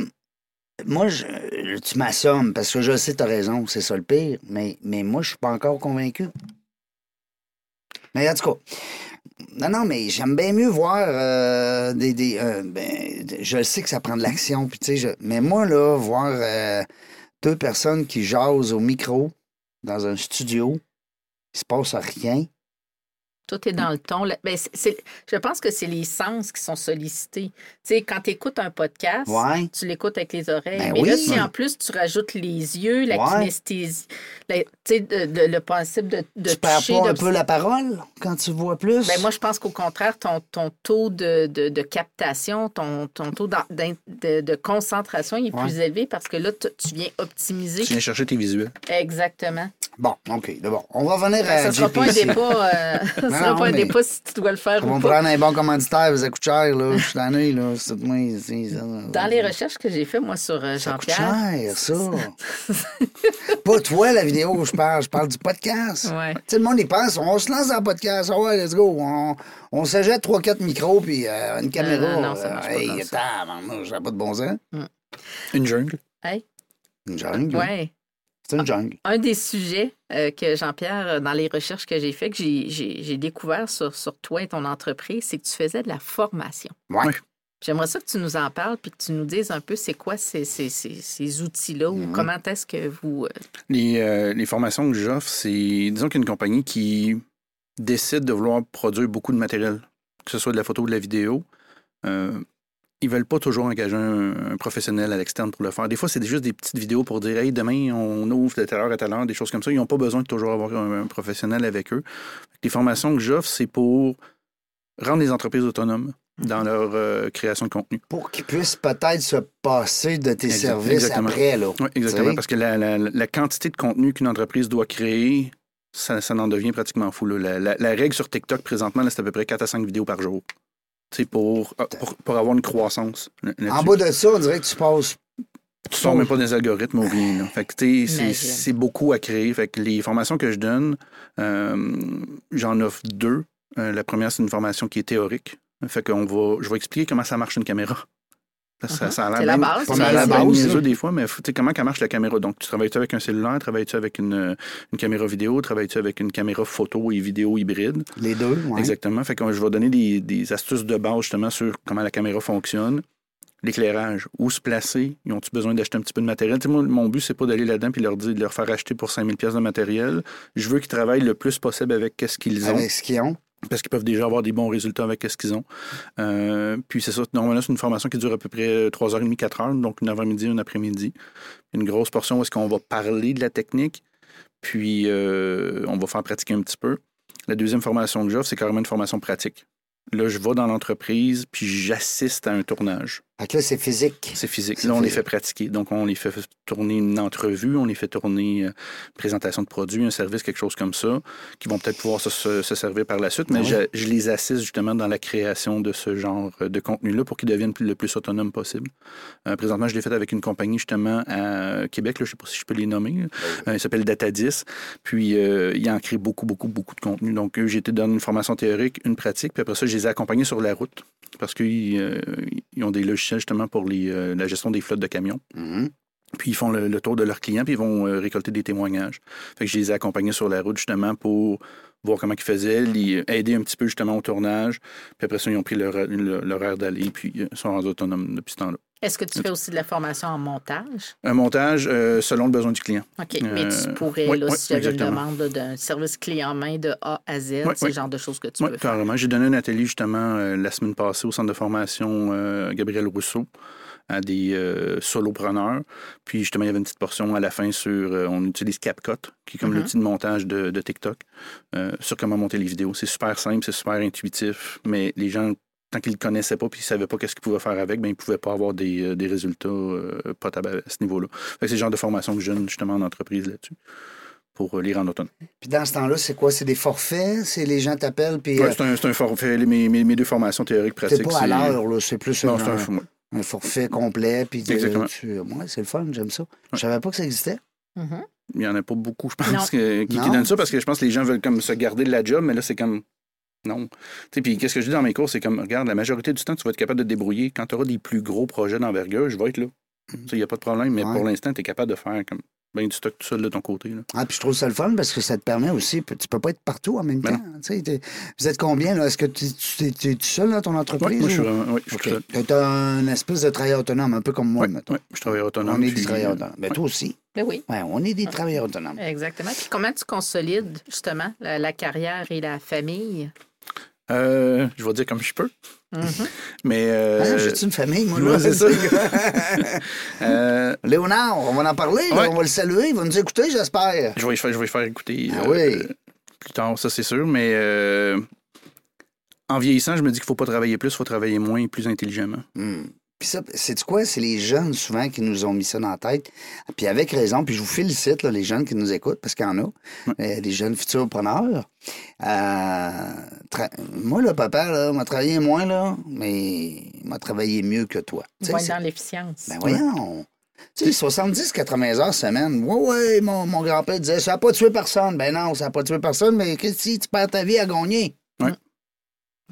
moi, je- tu m'assommes parce que je sais, tu as raison, c'est ça le pire, mais, mais moi, je suis pas encore convaincu. Mais en tout cas, non, non, mais j'aime bien mieux voir euh, des. des euh, ben, je sais que ça prend de l'action, puis tu sais, je- mais moi, là, voir euh, deux personnes qui jasent au micro dans un studio, il se passe rien. Tout est dans le ton. Là, ben, je pense que c'est les sens qui sont sollicités. Tu sais, quand tu écoutes un podcast, Ouais. tu l'écoutes avec les oreilles. Ben Mais là, oui. si en plus tu rajoutes les yeux, la Ouais. kinesthésie, la- tu sais, de- de- le principe de, de tu perds toucher, pas un peu la parole quand tu vois plus? Ben, moi, je pense qu'au contraire, ton, ton taux de, de- de captation, ton, ton taux de, de concentration il est Ouais. plus élevé parce que là, tu, tu viens optimiser. Tu viens chercher tes visuels. Exactement. Bon, OK, d'abord. On va revenir à Ça ne sera pas un débat, euh, (laughs) ça Non, sera pas un mais- débat si tu dois le faire On ou pas. prendre un bon commanditaire, ça coûte cher, là. Je suis tanné, là. C'est moi, ça. Dans les recherches que j'ai faites, moi, sur euh, Ça coûte Jean-Pierre. cher, ça. (laughs) Pas toi, la vidéo où je parle, je parle du podcast. Ouais. Tu sais, le monde, il pense, on se lance dans le podcast, ah ouais, let's go. On, on s'achète 3-4 micros puis euh, une caméra. non, ça marche pas hey, ça. ça n'a pas de bon sens. Une jungle. Hey, Une jungle. ouais. C'est une jungle. Un des sujets euh, que Jean-Pierre, euh, dans les recherches que j'ai faites, que j'ai- découvert sur, sur toi et ton entreprise, c'est que tu faisais de la formation. Oui. J'aimerais ça que tu nous en parles puis que tu nous dises un peu c'est quoi ces, ces, ces, ces outils-là Mhm. ou comment est-ce que vous. euh, Les, euh, les formations que j'offre, c'est, disons qu'une compagnie qui décide de vouloir produire beaucoup de matériel, que ce soit de la photo ou de la vidéo, euh, ils veulent pas toujours engager un, un professionnel à l'externe pour le faire. Des fois, c'est juste des petites vidéos pour dire, hey, demain, on ouvre de telle heure à telle heure, des choses comme ça. Ils n'ont pas besoin de toujours avoir un, un professionnel avec eux. Les formations que j'offre, c'est pour rendre les entreprises autonomes dans leur euh, création de contenu. Pour qu'ils puissent peut-être se passer de tes services après, là. Oui, exactement. Parce que la, la- la quantité de contenu qu'une entreprise doit créer, ça, ça en devient pratiquement fou. là. La, la- règle sur TikTok, présentement, c'est à peu près 4 à 5 vidéos par jour. Sais, pour, pour, pour avoir une croissance. En bas de ça, on dirait que tu passes. Tu sors même pas des algorithmes ou rien. là. Fait que, c'est beaucoup à créer. Fait que les formations que je donne, euh, j'en offre deux. Euh, la première, c'est une formation qui est théorique. Fait qu'on va, je vais expliquer comment ça marche une caméra. Ça, Mhm. ça a l'air C'est la bien- base, ça a la base, des fois, mais tu sais, comment ça marche la caméra? Donc, tu travailles-tu avec un cellulaire? Travailles-tu avec une, une caméra vidéo? Travailles-tu avec une caméra photo et vidéo hybride? Les deux, ouais. Exactement. Fait que je vais donner des, des astuces de base justement sur comment la caméra fonctionne. L'éclairage, où se placer, ils ont-tu besoin d'acheter un petit peu de matériel? Tu sais, moi, mon but, c'est pas d'aller là-dedans puis leur dire de leur faire acheter pour 5000 pièces de matériel. Je veux qu'ils travaillent le plus possible avec ce qu'ils ont, Avec ce qu'ils ont. Parce qu'ils peuvent déjà avoir des bons résultats avec ce qu'ils ont. Euh, puis c'est ça, normalement, c'est une formation qui dure à peu près 3h30, 4h, donc une avant-midi, une après-midi. Une grosse portion où est-ce qu'on va parler de la technique, puis euh, on va faire pratiquer un petit peu. La deuxième formation que j'offre, c'est carrément une formation pratique. Là, je vais dans l'entreprise, puis j'assiste à un tournage. Là, c'est physique. C'est physique. Là, on les fait pratiquer. Donc, on les fait tourner une entrevue, on les fait tourner euh, une présentation de produits, un service, quelque chose comme ça, qui vont peut-être pouvoir se, se- se servir par la suite. Mais Ah oui. je, je les assiste justement dans la création de ce genre de contenu-là pour qu'ils deviennent le plus autonomes possible. Euh, présentement, je l'ai fait avec une compagnie justement à Québec. Là, je ne sais pas si je peux les nommer. Euh, il s'appelle Datadis. Puis, euh, il en crée beaucoup, beaucoup, beaucoup de contenu. Donc, eux, j'ai été donner une formation théorique, une pratique. Puis après ça, je les ai accompagnés sur la route parce qu'ils euh, ils ont des logiciels justement pour les, euh, la gestion des flottes de camions. Mhm. Puis ils font le, le tour de leurs clients, puis ils vont euh, récolter des témoignages. Fait que je les ai accompagnés sur la route justement pour voir comment ils faisaient, les, aider un petit peu justement au tournage. Puis après ça, ils ont pris leur, air d'aller, puis euh, sont rendus autonomes depuis ce temps-là. Est-ce que tu fais aussi de la formation en montage? Un montage euh, selon le besoin du client. OK. Mais tu Euh, pourrais, oui, là, oui, si j'avais une demande d'un service client main de A à Z, Oui, c'est le genre de choses que tu Oui, peux faire. carrément. J'ai donné un atelier justement euh, la semaine passée au centre de formation Gabriel Rousseau. À des euh, solopreneurs. Puis justement, il y avait une petite portion à la fin sur, euh, on utilise CapCut, qui est comme Mhm. l'outil de montage de, de TikTok, euh, sur comment monter les vidéos. C'est super simple, c'est super intuitif, mais les gens, tant qu'ils ne le connaissaient pas puis qu'ils ne savaient pas qu'est-ce qu'ils pouvaient faire avec, ben, ils ne pouvaient pas avoir des, des résultats euh, potables à ce niveau-là. C'est le genre de formation que je donne justement en entreprise là-dessus pour les rendre autonomes. Puis dans ce temps-là, c'est quoi? C'est des forfaits? C'est les gens t'appellent, puis Ouais, c'est un, c'est un forfait. Mes, mes- mes deux formations théoriques c'est pratiques. pas à l'heure. C'est plus Non, un, c'est un. Un forfait complet, puis de- Exactement. tu- ouais, c'est le fun, j'aime ça. Je savais pas que ça existait. Mhm. Il n'y en a pas beaucoup, je pense, que- qui, qui donnent ça parce que je pense que les gens veulent comme se garder de la job, mais là, c'est comme. Non. Tu sais, Puis qu'est-ce que je dis dans mes cours, c'est comme, regarde, la majorité du temps, tu vas être capable de te débrouiller. Quand tu auras des plus gros projets d'envergure, je vais être là. Sais, Il n'y a pas de problème, mais Ouais. pour l'instant, tu es capable de faire comme ben du stock tout seul de ton côté. Là. Ah, puis je trouve ça le fun parce que ça te permet aussi, tu peux pas être partout en même Ben temps. Vous êtes combien, là? Est-ce que tu es tout seul dans ton Oui, entreprise? moi, je suis vraiment. Oui, je suis seul. Tu as un espèce de travailleur autonome, un peu comme moi, Ouais, mettons. ouais, je travaille autonome. On est des travailleurs euh, autonomes. Mais ouais. toi aussi. Ben oui, Ouais, on est des travailleurs autonomes. exactement. Puis comment tu consolides justement la, la carrière et la famille? Euh, je vais dire comme je peux. Mhm. Mais. euh, Hein, J'ai-tu une famille, moi, ouais, là? c'est ça. (laughs) Euh, Léonard, on va en parler, là, on va le saluer, il va nous écouter, j'espère. Je vais, je vais faire écouter Ah euh, oui. plus tard, ça c'est sûr, mais euh, en vieillissant, je me dis qu'il faut pas travailler plus, il faut travailler moins et plus intelligemment. Hmm. Puis ça, c'est quoi? C'est les jeunes souvent qui nous ont mis ça dans la tête. Puis avec raison, puis je vous félicite, là, les jeunes qui nous écoutent, parce qu'il y en a, euh, des jeunes futurs preneurs. Euh, tra- Moi, le papa, là, m'a travaillé moins, là, mais il m'a travaillé mieux que toi. C'est- dans l'efficience. Ben voyons. Tu sais, 70-80 heures semaine. Ouais, ouais, mon, mon grand-père disait, ça n'a pas tué personne. Ben non, ça n'a pas tué personne, mais qu'est-ce que si tu perds ta vie à gagner?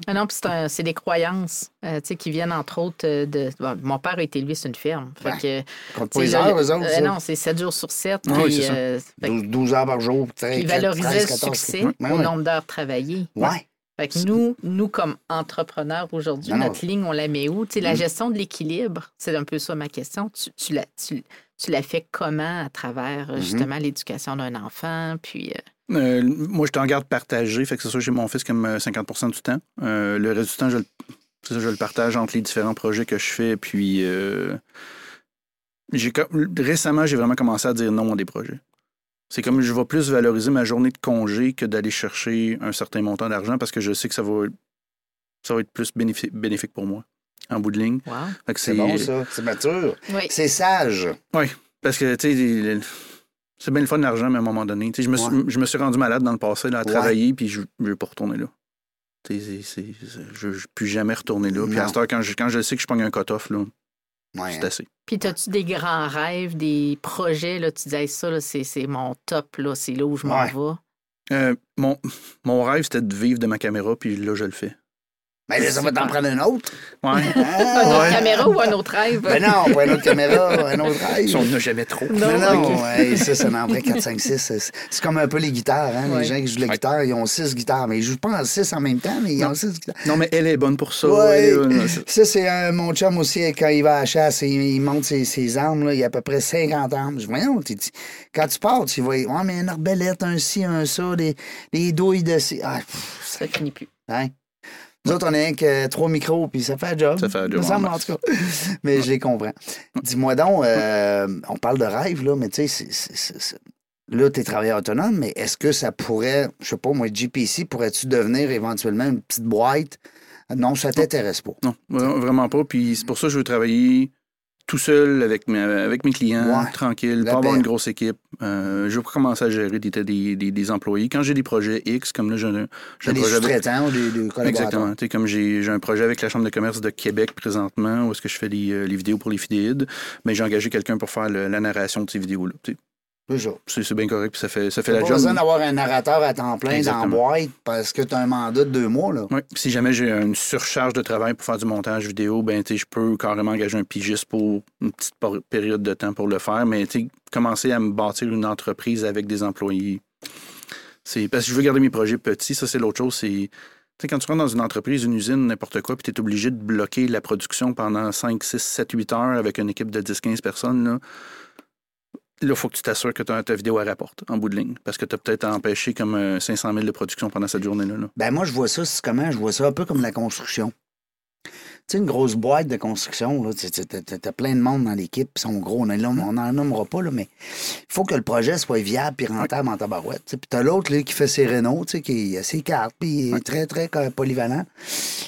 Ah non, puis c'est des croyances euh, qui viennent entre autres euh, de. bon, mon père a été élevé sur une ferme. Fait Ouais. que, sais, les heures, eux autres. euh, non, c'est 7 jours sur 7. Ah oui, c'est ça. 12, 12 heures par jour. 13, Puis valoriser 13, le 14. succès Ouais, au nombre d'heures travaillées. Ouais. Fait que nous, nous, comme entrepreneurs aujourd'hui, notre ligne, on la met où? La Mm. gestion de l'équilibre, c'est un peu ça ma question. Tu, tu la, tu, tu la fais comment à travers Mhm. justement l'éducation d'un enfant? Puis, euh, Euh, moi, je suis en garde partagée, fait que c'est ça, j'ai mon fils comme euh, 50% du temps. Euh, le reste du temps, je le, c'est ça, je le partage entre les différents projets que je fais, puis euh, j'ai récemment, j'ai vraiment commencé à dire non à des projets. C'est comme je vais plus valoriser ma journée de congé que d'aller chercher un certain montant d'argent parce que je sais que ça va, ça va être plus bénéfi- bénéfique pour moi en bout de ligne. wow. Fait que C'est bon, ça. C'est mature. Oui. C'est sage. Parce que, tu sais, c'est bien le fun l'argent, mais à un moment donné. Tu sais, Je me, suis, Ouais. je me suis rendu malade dans le passé là, à Ouais. travailler, puis je ne veux pas retourner là. Tu sais, c'est- c'est- c'est- je ne veux plus jamais retourner là. Puis à cette heure, quand je, quand je sais que je pogne un cut-off, là, Ouais. c'est assez. Puis, as-tu des grands rêves, des projets, là, tu disais ça, là, c'est, c'est mon top, là, c'est là où je m'en Ouais. vais. Euh, mon, mon rêve, c'était de vivre de ma caméra, puis là, je le fais. Mais là, ça va t'en prendre un autre. Ouais. Une (laughs) Ah, autre Ouais. caméra ou un autre rêve? Ben non, pas une autre caméra, un autre rêve. Si on n'en a jamais trop. Non, Non, non, ok. ouais, ça, ça en prend 4, 5, 6. C'est comme un peu les guitares. Hein? Ouais. Les gens qui jouent la Ouais. guitare, ils ont 6 guitares. Mais ils jouent pas en 6 en même temps, mais ils ont Non. 6 guitares. Non, mais elle est bonne pour ça. Ouais. bonne, Ça, c'est un- mon chum aussi, quand il va à la chasse, il, il monte ses, ses armes, là, il y a à peu près 50 armes. Je dis, voyons, t'es- t'es- quand tu pars, tu vois, ouais, mais une arbalète, un ci, un ça, des, des douilles de ci. Ah, pff, Ça finit plus. hein? Nous autres, on a rien que trois micros, puis ça fait un job. Ça fait un job Me semble, en tout cas. (laughs) Mais je les comprends. Dis-moi donc, euh, on parle de rêve, là, mais tu sais, là, tu es travailleur autonome, mais est-ce que ça pourrait, je sais pas, moi, GPC, pourrais-tu devenir éventuellement une petite boîte? Non, ça t'intéresse pas. Non, vra- vraiment pas. Puis c'est pour ça que je veux travailler tout seul avec mes, avec mes clients, Ouais. tranquille, pas avoir une grosse équipe. Euh, je pas commencer à gérer des, des, des, des employés. Quand j'ai des projets X, comme là, j'ai un, j'ai un Des projet avec- sous-traitants ou des, des collaborateurs. Exactement. Comme j'ai un projet avec la Chambre de commerce de Québec présentement, où est-ce que je fais les, euh, les vidéos pour les fidéides, mais j'ai engagé quelqu'un pour faire le- la narration de ces vidéos-là. C'est bien correct, puis ça fait, ça fait la pas job. besoin d'avoir un narrateur à temps plein dans la Exactement. boîte parce que tu as un mandat de deux mois. Là. Ouais. Si jamais j'ai une surcharge de travail pour faire du montage vidéo, ben je peux carrément engager un pigiste pour une petite période de temps pour le faire, mais commencer à me bâtir une entreprise avec des employés. C'est parce que je veux garder mes projets petits, ça c'est l'autre chose, c'est quand tu rentres dans une entreprise, une usine, n'importe quoi, puis tu es obligé de bloquer la production pendant 5, 6, 7, 8 heures avec une équipe de 10, 15 personnes, là, il faut que tu t'assures que ta ta vidéo elle rapporte en bout de ligne. Parce que tu as peut-être empêché comme euh, 500 000 de production pendant cette journée-là. là. Ben moi, je vois ça, c'est comment? Je vois ça un peu comme la construction. sais, une grosse boîte de construction, là, tu as, plein de monde dans l'équipe, ils sont gros, on n'en nommera pas, là, mais il faut que le projet soit viable et rentable en tabarouette. Puis t'as l'autre qui fait ses rénaux, qui a ses cartes, puis il est très, très polyvalent.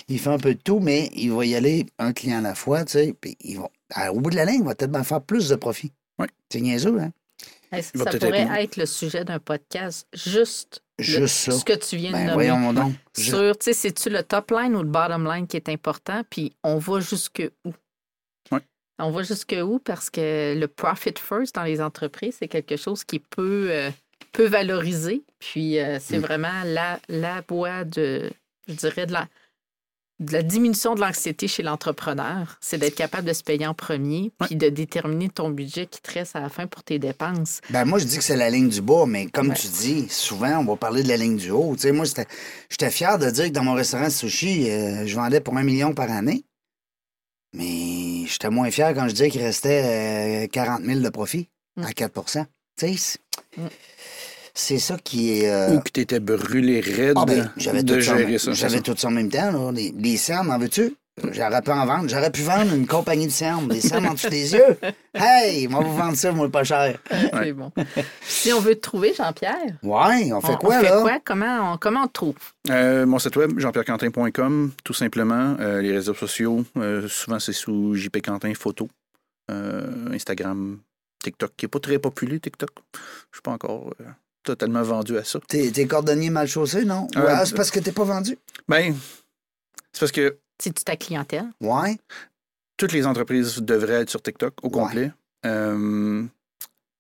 Il fait un peu de tout, mais il va y aller un client à la fois, tu sais, puis va, au bout de la ligne, il va peut-être faire plus de profit. C'est niaiseux, hein? ça pourrait être, le sujet d'un podcast, juste, ce que tu viens de ben, nommer. Voyons donc. Sur, tu sais, c'est-tu le top line ou le bottom line qui est important, puis on va jusque où? On va jusque où? Parce que le profit first dans les entreprises, c'est quelque chose qui peut, euh, peut valoriser. Puis euh, c'est mm. vraiment la, la voie de, je dirais, de la, de la diminution de l'anxiété chez l'entrepreneur, c'est d'être capable de se payer en premier, puis de déterminer ton budget qui te reste à la fin pour tes dépenses. Ben moi, je dis que c'est la ligne du bas, mais comme tu dis, souvent, on va parler de la ligne du haut. Tu sais, moi, j'étais fier de dire que dans mon restaurant de sushi, euh, je vendais pour un million par année. Mais j'étais moins fier quand je disais qu'il restait 40 euh, 000 de profit à 4 mm. Tu sais. C'est ça qui est. Euh, Ou que tu étais brûlé raide ah, ben, de gérer ça. J'avais tout ça en même temps. Là. Les, les cernes, en veux-tu? J'aurais pu en vendre. J'aurais pu vendre une compagnie de cernes, des cernes en dessous des (laughs) yeux. Hey, moi, vous vendre ça, moi, pas cher. C'est bon. Si on veut te trouver, Jean-Pierre. Ouais, on fait quoi, on fait Quoi? Comment, on, comment on te trouve? Euh, mon site web, jeanpierrequentin.com, tout simplement. Euh, les réseaux sociaux, souvent, c'est sous JP Quentin Photo. Instagram, TikTok, qui n'est pas très populaire, TikTok. Je ne suis pas encore totalement vendu à ça. T'es, t'es cordonnier mal chaussé, non? Euh, ouais, c'est parce que t'es pas vendu? Ben, c'est parce que. C'est-tu ta clientèle? Ouais. Toutes les entreprises devraient être sur TikTok au complet. Euh,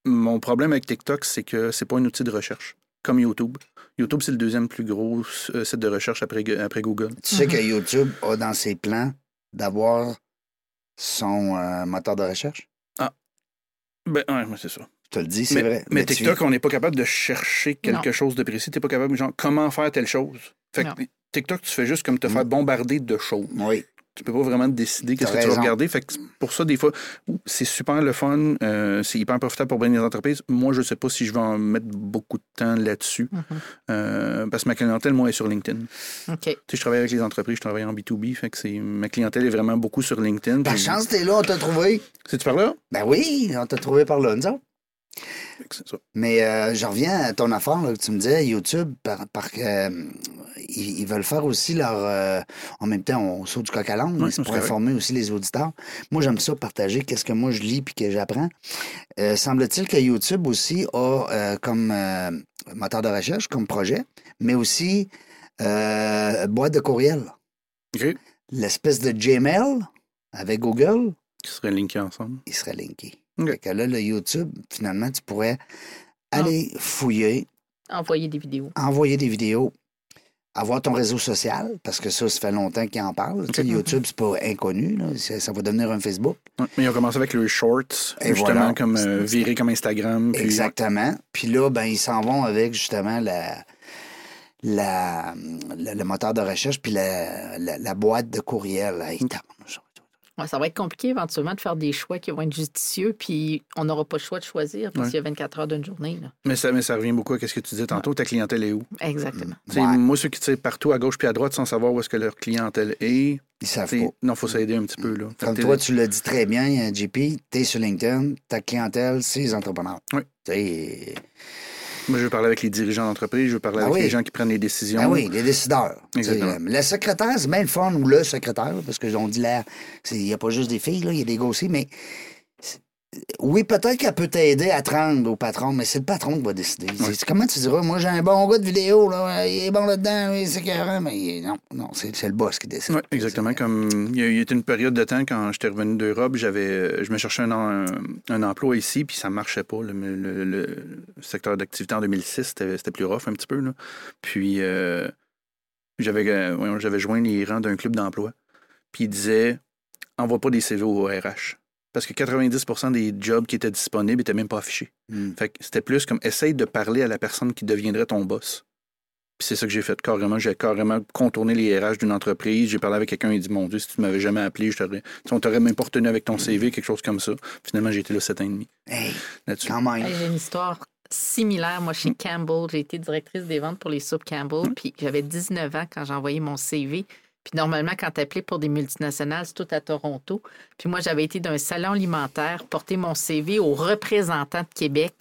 mon problème avec TikTok, c'est que c'est pas un outil de recherche, comme YouTube. YouTube, c'est le deuxième plus gros euh, site de recherche après, après Google. Tu sais que YouTube a dans ses plans d'avoir son moteur de recherche? Ah. Ben, ouais, c'est ça te le dis, c'est vrai. Mais, TikTok, on n'est pas capable de chercher quelque chose de précis. Tu n'es pas capable, genre, comment faire telle chose? Fait que TikTok, tu fais juste comme te faire bombarder de choses. Oui. Tu peux pas vraiment décider qu'est-ce que tu vas regarder. Fait que pour ça, des fois, c'est super le fun. Euh, c'est hyper profitable pour bien les entreprises. Moi, je ne sais pas si je vais en mettre beaucoup de temps là-dessus. Mm-hmm. Euh, parce que ma clientèle, moi, est sur LinkedIn. OK. Tu sais, je travaille avec les entreprises, je travaille en B2B. Fait que c'est, ma clientèle est vraiment beaucoup sur LinkedIn. La chance, t'es là, on t'a trouvé. C'est-tu par là? Ben oui, on t'a trouvé par là, nous mais euh, je reviens à ton affaire, là, que tu me disais, YouTube, par, par euh, ils, veulent faire aussi leur. Euh, en même temps, on saute du coq à l'âne, pour informer aussi les auditeurs. Moi, j'aime ça partager qu'est-ce que moi je lis puis que j'apprends. semble-t-il que YouTube aussi a comme moteur de recherche, comme projet, mais aussi boîte de courriel. L'espèce de Gmail avec Google. Qui serait linké ensemble. Il serait linké. Fait là, le YouTube, finalement, tu pourrais ah. aller fouiller. Envoyer des vidéos. Envoyer des vidéos. Avoir ton réseau social, parce que ça, ça fait longtemps qu'ils en parlent. YouTube, c'est pas inconnu. Ça va devenir un Facebook. mais ils ont commencé avec le Shorts, justement, comme euh, viré comme Instagram. Exactement. Puis là, ben, ils s'en vont avec justement la, la, le moteur de recherche puis la, la, boîte de courriel. Hey, ça va être compliqué éventuellement de faire des choix qui vont être justicieux, puis on n'aura pas le choix de choisir parce qu'il y a 24 heures d'une journée. Mais, ça, mais ça revient beaucoup à ce que tu disais tantôt, ta clientèle est où? Exactement. Moi, ceux qui tirent partout à gauche puis à droite sans savoir où est-ce que leur clientèle est, ils savent pas. Non, il faut s'aider un petit peu. Là. Comme toi, tu l'as dit très bien, JP, tu es sur LinkedIn, ta clientèle, c'est les entrepreneurs. Oui. Moi, je veux parler avec les dirigeants d'entreprise, je veux parler ah avec les gens qui prennent les décisions. Ah oui, les décideurs. Exactement. le secrétaire, c'est bien le fun, ou le secrétaire, parce que on dit là, il n'y a pas juste des filles, il y a des gars aussi, mais oui, peut-être qu'elle peut t'aider à te rendre au patron, mais c'est le patron qui va décider. Comment tu diras, moi j'ai un bon gars de vidéo, là, il est bon là-dedans, c'est carré, mais non, non, c'est le boss qui décide. Oui, exactement. Comme il y a eu une période de temps quand j'étais revenu d'Europe, j'avais je me cherchais un, un, emploi ici, puis ça ne marchait pas. Le, secteur d'activité en 2006, c'était plus rough un petit peu. Là. Puis euh, j'avais euh, j'avais joint les rangs d'un club d'emploi. Puis il disait envoie pas des CV au RH parce que 90% des jobs qui étaient disponibles n'étaient même pas affichés. Hmm. Fait c'était plus comme essaye de parler à la personne qui deviendrait ton boss. Puis c'est ça que j'ai fait carrément. J'ai carrément contourné les RH d'une entreprise. J'ai parlé avec quelqu'un et dit Mon Dieu, si tu m'avais jamais appelé, je t'aurais. On t'aurait même pas retenu avec ton CV, quelque chose comme ça. Finalement, j'ai été là sept ans et demi. Hey, j'ai une histoire similaire. Moi, chez Campbell, j'ai été directrice des ventes pour les soupes Campbell. Hmm. Puis j'avais 19 ans quand j'ai envoyé mon CV. Puis normalement, quand tu appelais pour des multinationales, c'est tout à Toronto. Puis moi, j'avais été d'un salon alimentaire, porter mon CV au représentant de Québec.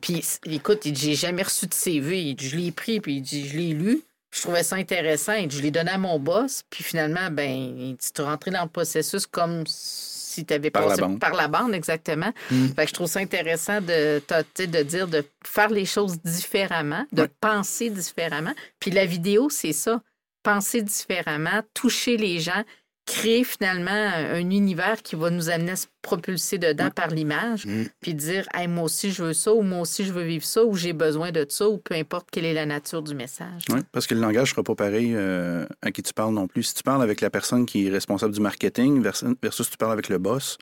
Puis écoute, il dit, j'ai jamais reçu de CV. Il dit, je l'ai pris, puis il dit, je l'ai lu. Je trouvais ça intéressant. Il dit, je l'ai donné à mon boss. Puis finalement, ben, il dit, tu es rentré dans le processus comme si tu avais Par la passé bande. par la bande, exactement. Fait que je trouve ça intéressant de, de dire de faire les choses différemment, de penser différemment. Puis la vidéo, c'est ça. Penser différemment, toucher les gens, créer finalement un un univers qui va nous amener à se propulser dedans par l'image, Mm. puis dire hey, moi aussi je veux ça, ou moi aussi je veux vivre ça, ou j'ai besoin de ça, ou peu importe quelle est la nature du message. Oui, parce que le langage ne sera pas pareil euh, à qui tu parles non plus. Si tu parles avec la personne qui est responsable du marketing versus, versus tu parles avec le boss,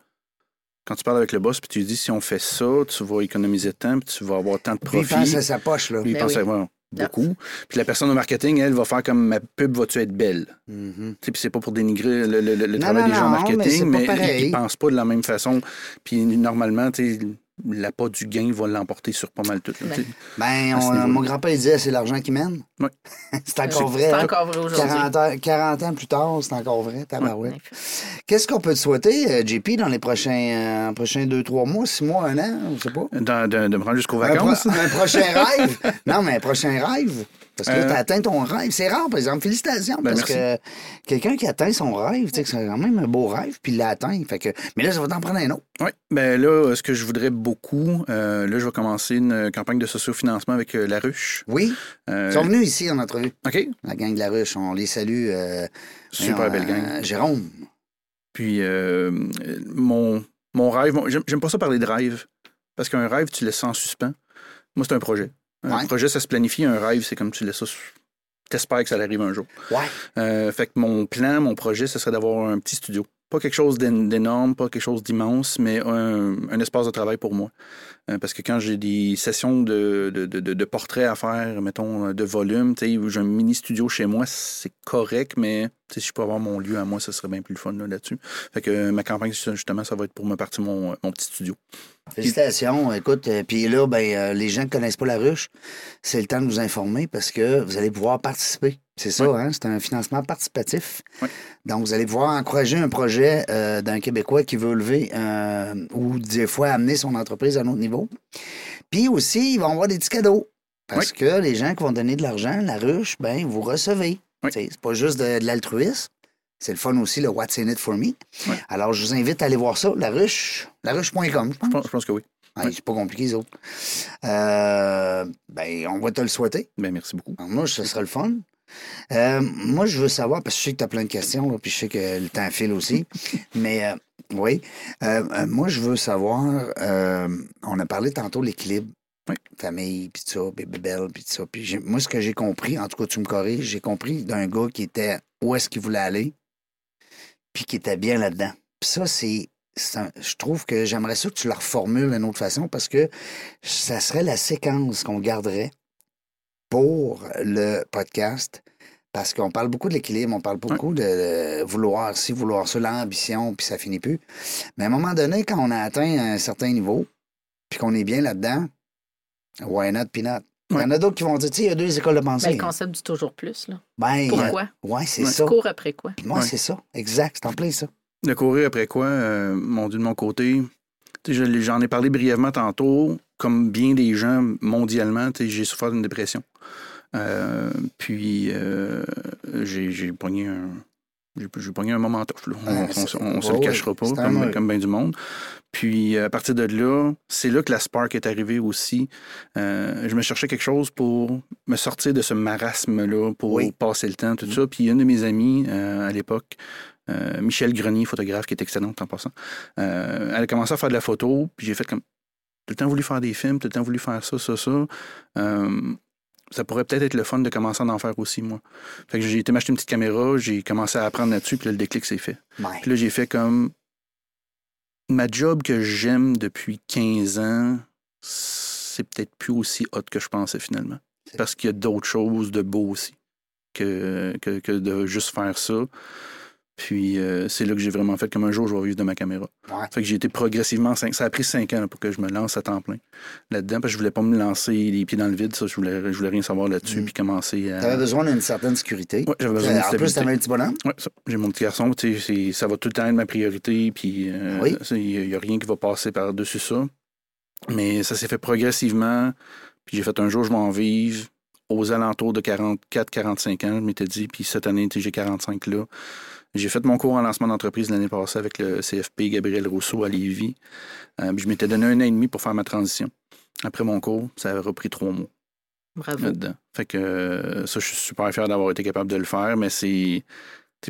quand tu parles avec le boss puis tu lui dis si on fait ça, tu vas économiser de temps puis tu vas avoir tant de Puis il profit. pense à sa poche, là. Il Ben pense oui. à beaucoup. Puis la personne au marketing, elle, va faire comme ma pub va-tu être belle? Tu sais, Puis c'est pas pour dénigrer le, le- le Non, travail non, des gens en mais marketing, mais, ils, ils pensent pas de la même façon. Puis normalement, tu l'appât du gain va l'emporter sur pas mal tout. là, tu sais. Ben, on- niveau-là. mon grand-père disait c'est l'argent qui mène. Ouais. (laughs) c'est encore vrai. C'est encore vrai aujourd'hui. 40 ans, 40 ans plus tard, c'est encore vrai, tabarouette. Ouais. Qu'est-ce qu'on peut te souhaiter, euh, JP, dans les prochains, euh, prochains 2-3 mois, 6 mois, 1 an, je sais pas? Dans- de, de me rendre jusqu'aux Un, pro- vacances. un prochain rêve? (laughs) Non, mais un prochain rêve. Parce que Euh, tu as atteint ton rêve. C'est rare, par exemple. Félicitations. Ben, parce merci. que quelqu'un qui atteint son rêve, tu sais, que c'est quand même un beau rêve, puis il l'a atteint. Fait que... Mais là, ça va t'en prendre un autre. Oui, ben là, ce que je voudrais beaucoup, euh, là, je vais commencer une campagne de sociofinancement avec euh, La Ruche. Oui. Euh, Ils sont venus ici en entrevue. OK, La gang de la ruche. On les salue. euh, super belle gang. Jérôme. Puis, mon, mon rêve, mon- j'aime pas ça parler de rêve, parce qu'un rêve, tu laisses ça en suspens. Moi, c'est un projet. Un Ouais. projet, ça se planifie. Un rêve, c'est comme tu laisses ça. T'espères que ça arrive un jour. Ouais. Euh, fait que mon plan, mon projet, ce serait d'avoir un petit studio. Pas quelque chose d'én- d'énorme, pas quelque chose d'immense, mais un, espace de travail pour moi. Euh, parce que quand j'ai des sessions de, de, de- portraits à faire, mettons, de volume, j'ai un mini studio chez moi, c'est correct, mais si je peux avoir mon lieu à moi, ce serait bien plus le fun là, là-dessus. Fait que euh, ma campagne, justement, ça va être pour me partir mon, mon petit studio. Félicitations. Écoute, euh, puis là, ben, euh, les gens qui ne connaissent pas la ruche, c'est le temps de vous informer parce que vous allez pouvoir participer. C'est ça, hein? C'est un financement participatif. Oui. Donc, vous allez pouvoir encourager un projet euh, d'un Québécois qui veut lever euh, ou des fois amener son entreprise à un autre niveau. Puis aussi, ils vont avoir des petits cadeaux. Parce que les gens qui vont donner de l'argent, la ruche, ben, vous recevez. C'est pas juste de, de l'altruisme. C'est le fun aussi, le What's in it for me. Alors, je vous invite à aller voir ça, la ruche, laruche.com, je pense. Je pense, que oui. C'est pas compliqué, les autres. Euh, ben, on va te le souhaiter. Ben, merci beaucoup. Alors, moi, ce sera le fun. Euh, moi, je veux savoir, parce que je sais que tu as plein de questions, là, puis je sais que le temps file aussi. (laughs) mais euh, oui, Euh, moi, je veux savoir, on a parlé tantôt de l'équilibre. Oui. Famille, puis ça, bébé belle, puis ça. Puis moi, ce que j'ai compris, en tout cas, tu me corriges, j'ai compris d'un gars qui était où est-ce qu'il voulait aller, puis qui était bien là-dedans. Puis ça, c'est. c'est un- je trouve que j'aimerais ça que tu la reformules d'une autre façon parce que ça serait la séquence qu'on garderait pour le podcast. Parce qu'on parle beaucoup de l'équilibre, on parle beaucoup de, de vouloir ci, vouloir ça, l'ambition, puis ça finit plus. Mais à un moment donné, quand on a atteint un certain niveau, puis qu'on est bien là-dedans, why not, peanut? Il y en a d'autres qui vont dire, tu sais, il y a deux écoles de Ben, pensée. le concept du toujours plus. Là. Ben, Pourquoi? Ouais, c'est Ouais. ça. Cours après quoi? Moi, Ouais. c'est ça. Exact, c'est en plein ça. De courir après quoi, euh, mon Dieu, de mon côté, j'en ai parlé brièvement tantôt. Comme bien des gens mondialement, j'ai souffert d'une dépression. Euh, puis, euh, j'ai pogné un. J'ai pogné un moment tough, là. On, Ouais, on- c'est- on se ouais, le cachera pas, comme, comme bien du monde. Puis, à partir de là, c'est là que la spark est arrivée aussi. Euh, je me cherchais quelque chose pour me sortir de ce marasme-là, pour Oui. passer le temps, tout ça. Puis, une de mes amies euh, à l'époque, euh, Michel Grenier, photographe, qui est excellente en passant, euh, elle a commencé à faire de la photo, puis j'ai fait comme. Tout le temps voulu faire des films, tout le temps voulu faire ça, ça, ça. Euh, ça pourrait peut-être être le fun de commencer à en faire aussi, moi. Fait que j'ai été m'acheter une petite caméra, j'ai commencé à apprendre là-dessus, puis là, le déclic s'est fait. Ouais. Puis là, j'ai fait comme. Ma job que j'aime depuis 15 ans, c'est peut-être plus aussi hot que je pensais finalement. Parce qu'il y a d'autres choses de beau aussi que, que, que de juste faire ça. Puis euh, c'est là que j'ai vraiment fait comme un jour, je vais vivre de ma caméra. Ouais. Fait que j'ai été progressivement. Ça a pris cinq ans là, pour que je me lance à temps plein là-dedans, parce que je voulais pas me lancer les pieds dans le vide. Ça, je voulais, je voulais rien savoir là-dessus, Mm. puis commencer à. T'avais besoin d'une certaine sécurité. Ouais, j'avais besoin Euh, de en plus, t'avais un petit bonhomme. Ça. J'ai mon petit garçon, ça va tout le temps être ma priorité, puis euh, Oui. il n'y a, rien qui va passer par-dessus ça. Mais ça s'est fait progressivement, puis j'ai fait un jour, je vais en vivre aux alentours de 44-45 ans, je m'étais dit, puis cette année, j'ai 45 là. J'ai fait mon cours en lancement d'entreprise l'année passée avec le CFP Gabriel Rousseau à Lévis. Euh, puis je m'étais donné un an et demi pour faire ma transition. Après mon cours, ça a repris trois mois Bravo. là-dedans. Fait que euh, ça, je suis super fier d'avoir été capable de le faire, mais c'est.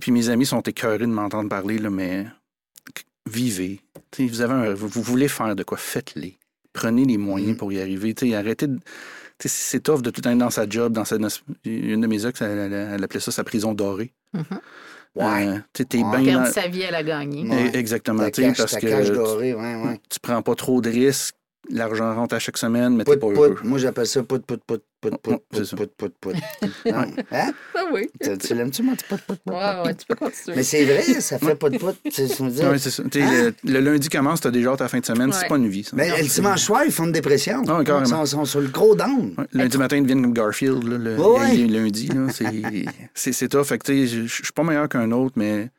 Puis mes amis sont écœurés de m'entendre parler, là, mais vivez. Vous, avez un- vous, voulez faire de quoi, faites-les. Prenez les moyens Mhm. pour y arriver. Arrêtez de. C'est tough de tout être dans sa job, dans sa. Une de mes ex, elle, elle- elle appelait ça sa prison dorée. Mhm. Ouais. Euh, tu Ouais. bien dans- sa vie, elle a gagné. Ouais. Eh, Exactement. Cache, parce que cache tu- dorée, ouais, ouais. tu prends pas trop de risques, l'argent rentre à chaque semaine, mais t'es pas heureux. Moi, j'appelle ça pout, pout, pout, pout, pout, pout, pout, pout, pout. Non. (laughs) Hein? Ah oui. Tu tu l'aimes-tu, moi, tu pout, pout, pout, Ouais, ouais, tu peux continuer. Mais c'est vrai, ça fait pout, pout. Ouais, c'est ça. Hein? le, le lundi commence, t'as déjà la fin de semaine, c'est pas une vie. Ça. Mais le dimanche soir, ils font une dépression. Ah, carrément. Ils sont, sont sur le gros down. Ouais, lundi matin, ils deviennent comme Garfield, là, le, Ouais, lundi. c'est- tough. Fait que, tu sais, je suis pas meilleur qu'un autre, mais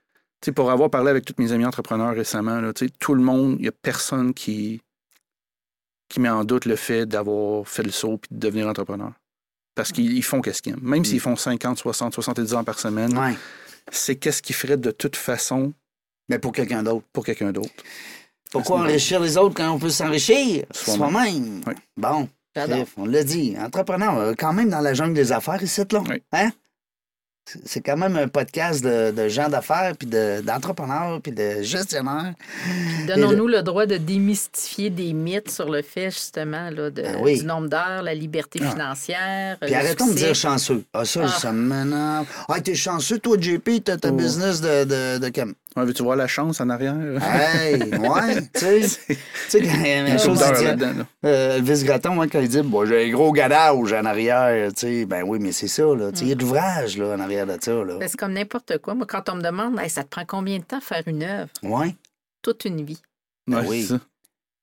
pour avoir parlé avec tous mes amis entrepreneurs récemment, tout le monde, il n'y a personne qui, qui met en doute le fait d'avoir fait le saut et de devenir entrepreneur. Parce qu'ils ils font qu'est-ce qu'ils aiment. Même s'ils font 50, 60, 70 heures par semaine, Ouais. c'est qu'est-ce qu'ils feraient de toute façon Mais pour quelqu'un d'autre. pour quelqu'un d'autre. Pourquoi enrichir les autres quand on peut s'enrichir? Soi-même. soi-même? Oui. Bon, on l'a dit. Entrepreneur, euh, quand même dans la jungle des affaires ici, là. Oui. Hein? C'est- quand même un podcast de, de gens d'affaires, puis de- d'entrepreneurs, puis de gestionnaires. Donnons-nous le droit de démystifier des mythes sur le fait, justement, là, de, Ben oui. du nombre d'heures, la liberté Ah. financière. Puis le arrêtons de succès. dire chanceux. Ah, ça, Ah. ça m'énerve. Ah, t'es chanceux, toi, JP, t'as ta Oh. business de, de, de cam- Ouais, Veux-tu voir la chance en arrière? (laughs) Hey, ouais, tu sais. (laughs) Tu sais, quand il y a Il y a une une chose euh, Elvis Gratton, hein, quand il dit bon, j'ai un gros gadage en arrière, tu sais, ben oui, mais c'est ça, là. Tu sais, il y a de l'ouvrage, là, en arrière de ça, là. Ben, C'est comme n'importe quoi. Moi, quand on me demande, Hey, ça te prend combien de temps faire une œuvre? Ouais, Toute une vie. Ben Ouais,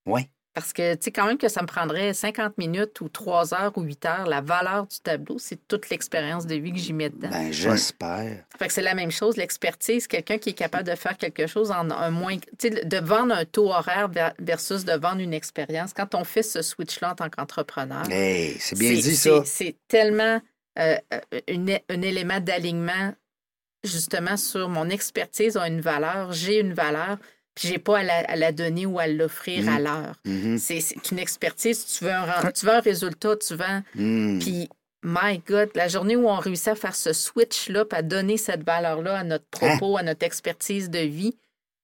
oui. Parce que, tu sais, quand même que ça me prendrait 50 minutes ou 3 heures ou 8 heures, la valeur du tableau, c'est toute l'expérience de vie que j'y mets dedans. Ben, j'espère. Fait que c'est la même chose, l'expertise, quelqu'un qui est capable de faire quelque chose en un moins. Tu sais, de vendre un taux horaire ver- versus de vendre une expérience. Quand on fait ce switch-là en tant qu'entrepreneur, Hey, c'est bien c'est- dit, ça. C'est tellement euh, euh, une- un élément d'alignement, justement, sur mon expertise a une valeur, j'ai une valeur, puis j'ai pas à la, à la donner ou à l'offrir à l'heure. Mhm. C'est une expertise, tu veux un, tu veux un résultat, tu vends. Mm. Puis, my God, la journée où on réussit à faire ce switch-là, puis à donner cette valeur-là à notre propos, à notre expertise de vie,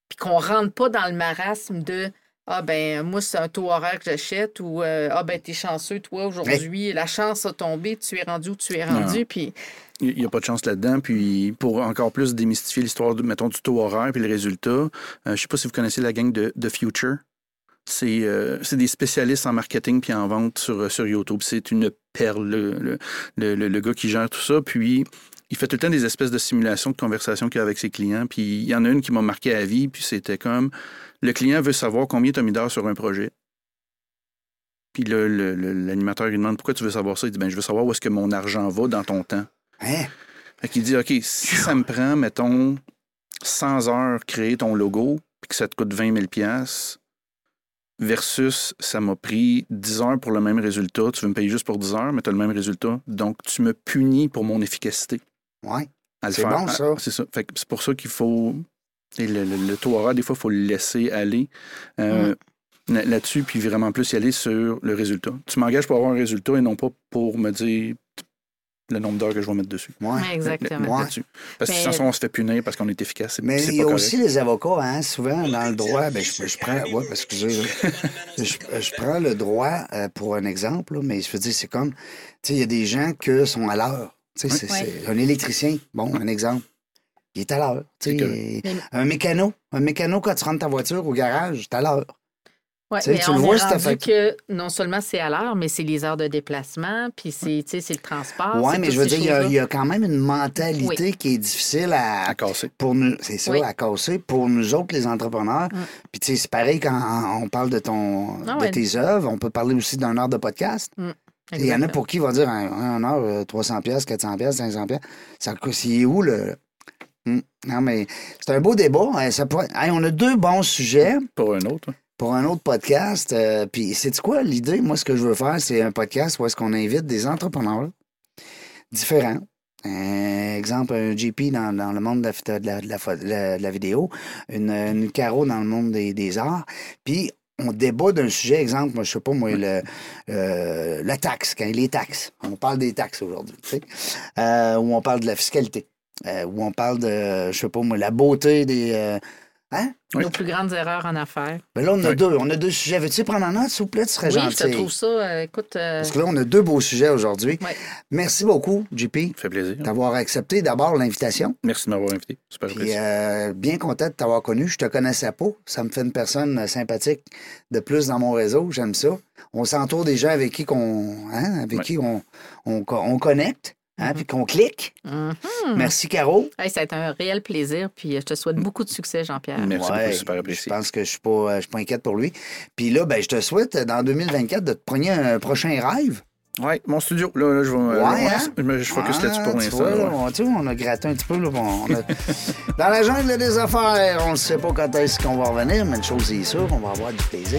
puis qu'on rentre pas dans le marasme de Ah, ben, moi, c'est un taux horaire que j'achète ou euh, Ah, ben, t'es chanceux, toi, aujourd'hui, la chance a tombé, tu es rendu où tu es rendu, puis Il n'y a pas de chance là-dedans. Puis pour encore plus démystifier l'histoire, mettons, du taux horaire puis le résultat, euh, je ne sais pas si vous connaissez la gang de, de Future. C'est euh, des spécialistes en marketing puis en vente sur, sur YouTube. C'est une perle, le, le, le- le- le gars qui gère tout ça. Puis il fait tout le temps des espèces de simulations de conversations qu'il a avec ses clients. Puis il y en a une qui m'a marqué à vie. Puis c'était comme le client veut savoir combien tu as mis d'heures sur un projet. Puis là, l'animateur lui demande pourquoi tu veux savoir ça? Il dit ben, je veux savoir où est-ce que mon argent va dans ton temps. Hein? Fait qu'il dit, OK, si ça me prend, mettons, 100 heures créer ton logo, puis que ça te coûte 20 000 versus ça m'a pris 10 heures pour le même résultat, tu veux me payer juste pour 10 heures, mais tu as le même résultat, donc tu me punis pour mon efficacité Le C'est faire. bon, ça. C'est ça. Fait que c'est pour ça qu'il faut... et le, le- le taux horaire, des fois, il faut le laisser aller. euh, là- Là-dessus, puis vraiment plus y aller sur le résultat. Tu m'engages pour avoir un résultat et non pas pour me dire le nombre d'heures que je vais mettre dessus. Ouais. Exactement. Ouais. Là-dessus. Parce que ça, on se fait punir parce qu'on est efficace. C'est Mais c'est il y a aussi les avocats, hein, souvent dans le droit, ben, je, je prends, ouais, excusez, là. (laughs) je, je prends le droit euh, pour un exemple, là, mais je veux dire, c'est comme, tu sais, il y a des gens qui sont à l'heure. Tu sais, c'est- un électricien, bon, un exemple. Il est à l'heure. Un mécano, un mécano, quand tu rentres ta voiture au garage, t'es à l'heure. Ouais, Tu sais, mais tu on le vois, est c'est rendu fait- que non seulement c'est à l'heure, mais c'est les heures de déplacement, puis c'est, tu sais, c'est le transport. Oui, mais je veux dire, il y a- choses-là. il y, a quand même une mentalité qui est difficile à, À casser. pour nous. C'est ça, Oui. à casser pour nous autres, les entrepreneurs. Puis, tu sais, c'est pareil quand on parle de, ton, Ah de ouais. tes œuvres. On peut parler aussi d'un heure de podcast. Il y en a pour qui va dire un, un heure, euh, 300 pièces, 400 pièces, 500 pièces. Ça coûte c'est où le Hmm. Non mais c'est un beau débat, hein, ça pourrait- Hey, on a deux bons sujets Pour un autre. hein. pour un autre podcast. euh, puis c'est quoi? L'idée Moi ce que je veux faire, c'est un podcast où est-ce qu'on invite des entrepreneurs différents. Un exemple, un JP dans, dans le monde de la, photo- de la, de la pho- de la- de la vidéo, une, une Caro dans le monde des, des arts. Puis on débat d'un sujet, exemple, moi, je sais pas, moi, le, euh, la taxe, quand les taxes. On parle des taxes aujourd'hui, tu sais. Euh, où on parle de la fiscalité. Euh, où on parle de, je sais pas, moi, la beauté des. Hein? Nos plus grandes erreurs en affaires. Ben là, on a Oui. deux. On a deux sujets. Veux-tu prendre en note, s'il vous plaît? Tu serais Oui, gentil. je te trouve ça. euh, écoute, euh, Parce que là, on a deux beaux sujets aujourd'hui. Merci beaucoup, JP, Ça fait plaisir. d'avoir accepté d'abord l'invitation. Merci de m'avoir invité. Super Puis euh, bien content de t'avoir connu. Je te connaissais pas. Ça me fait une personne euh, sympathique de plus dans mon réseau. J'aime ça. On s'entoure des gens avec qui qu'on, hein, avec qui on, on, on connecte, hein, puis qu'on clique. mhm. Merci, Caro. Hey, ça a été un réel plaisir, puis euh, je te souhaite beaucoup de succès, Jean-Pierre. Merci Ouais, beaucoup, super Je apprécié. pense que je suis pas, euh, je suis pas inquiète pour lui. Puis là, ben, je te souhaite, euh, dans 2024, de te prendre un prochain rêve. Ouais, mon studio. Là, là, je vais. Ouais, hein? je je focus Ah, là-dessus pour tu l'instant. ouais. tu vois, on a gratté un petit peu. Là, on- on a- (laughs) Dans la jungle des affaires, on ne sait pas quand est-ce qu'on va revenir, mais une chose est sûre, on va avoir du plaisir.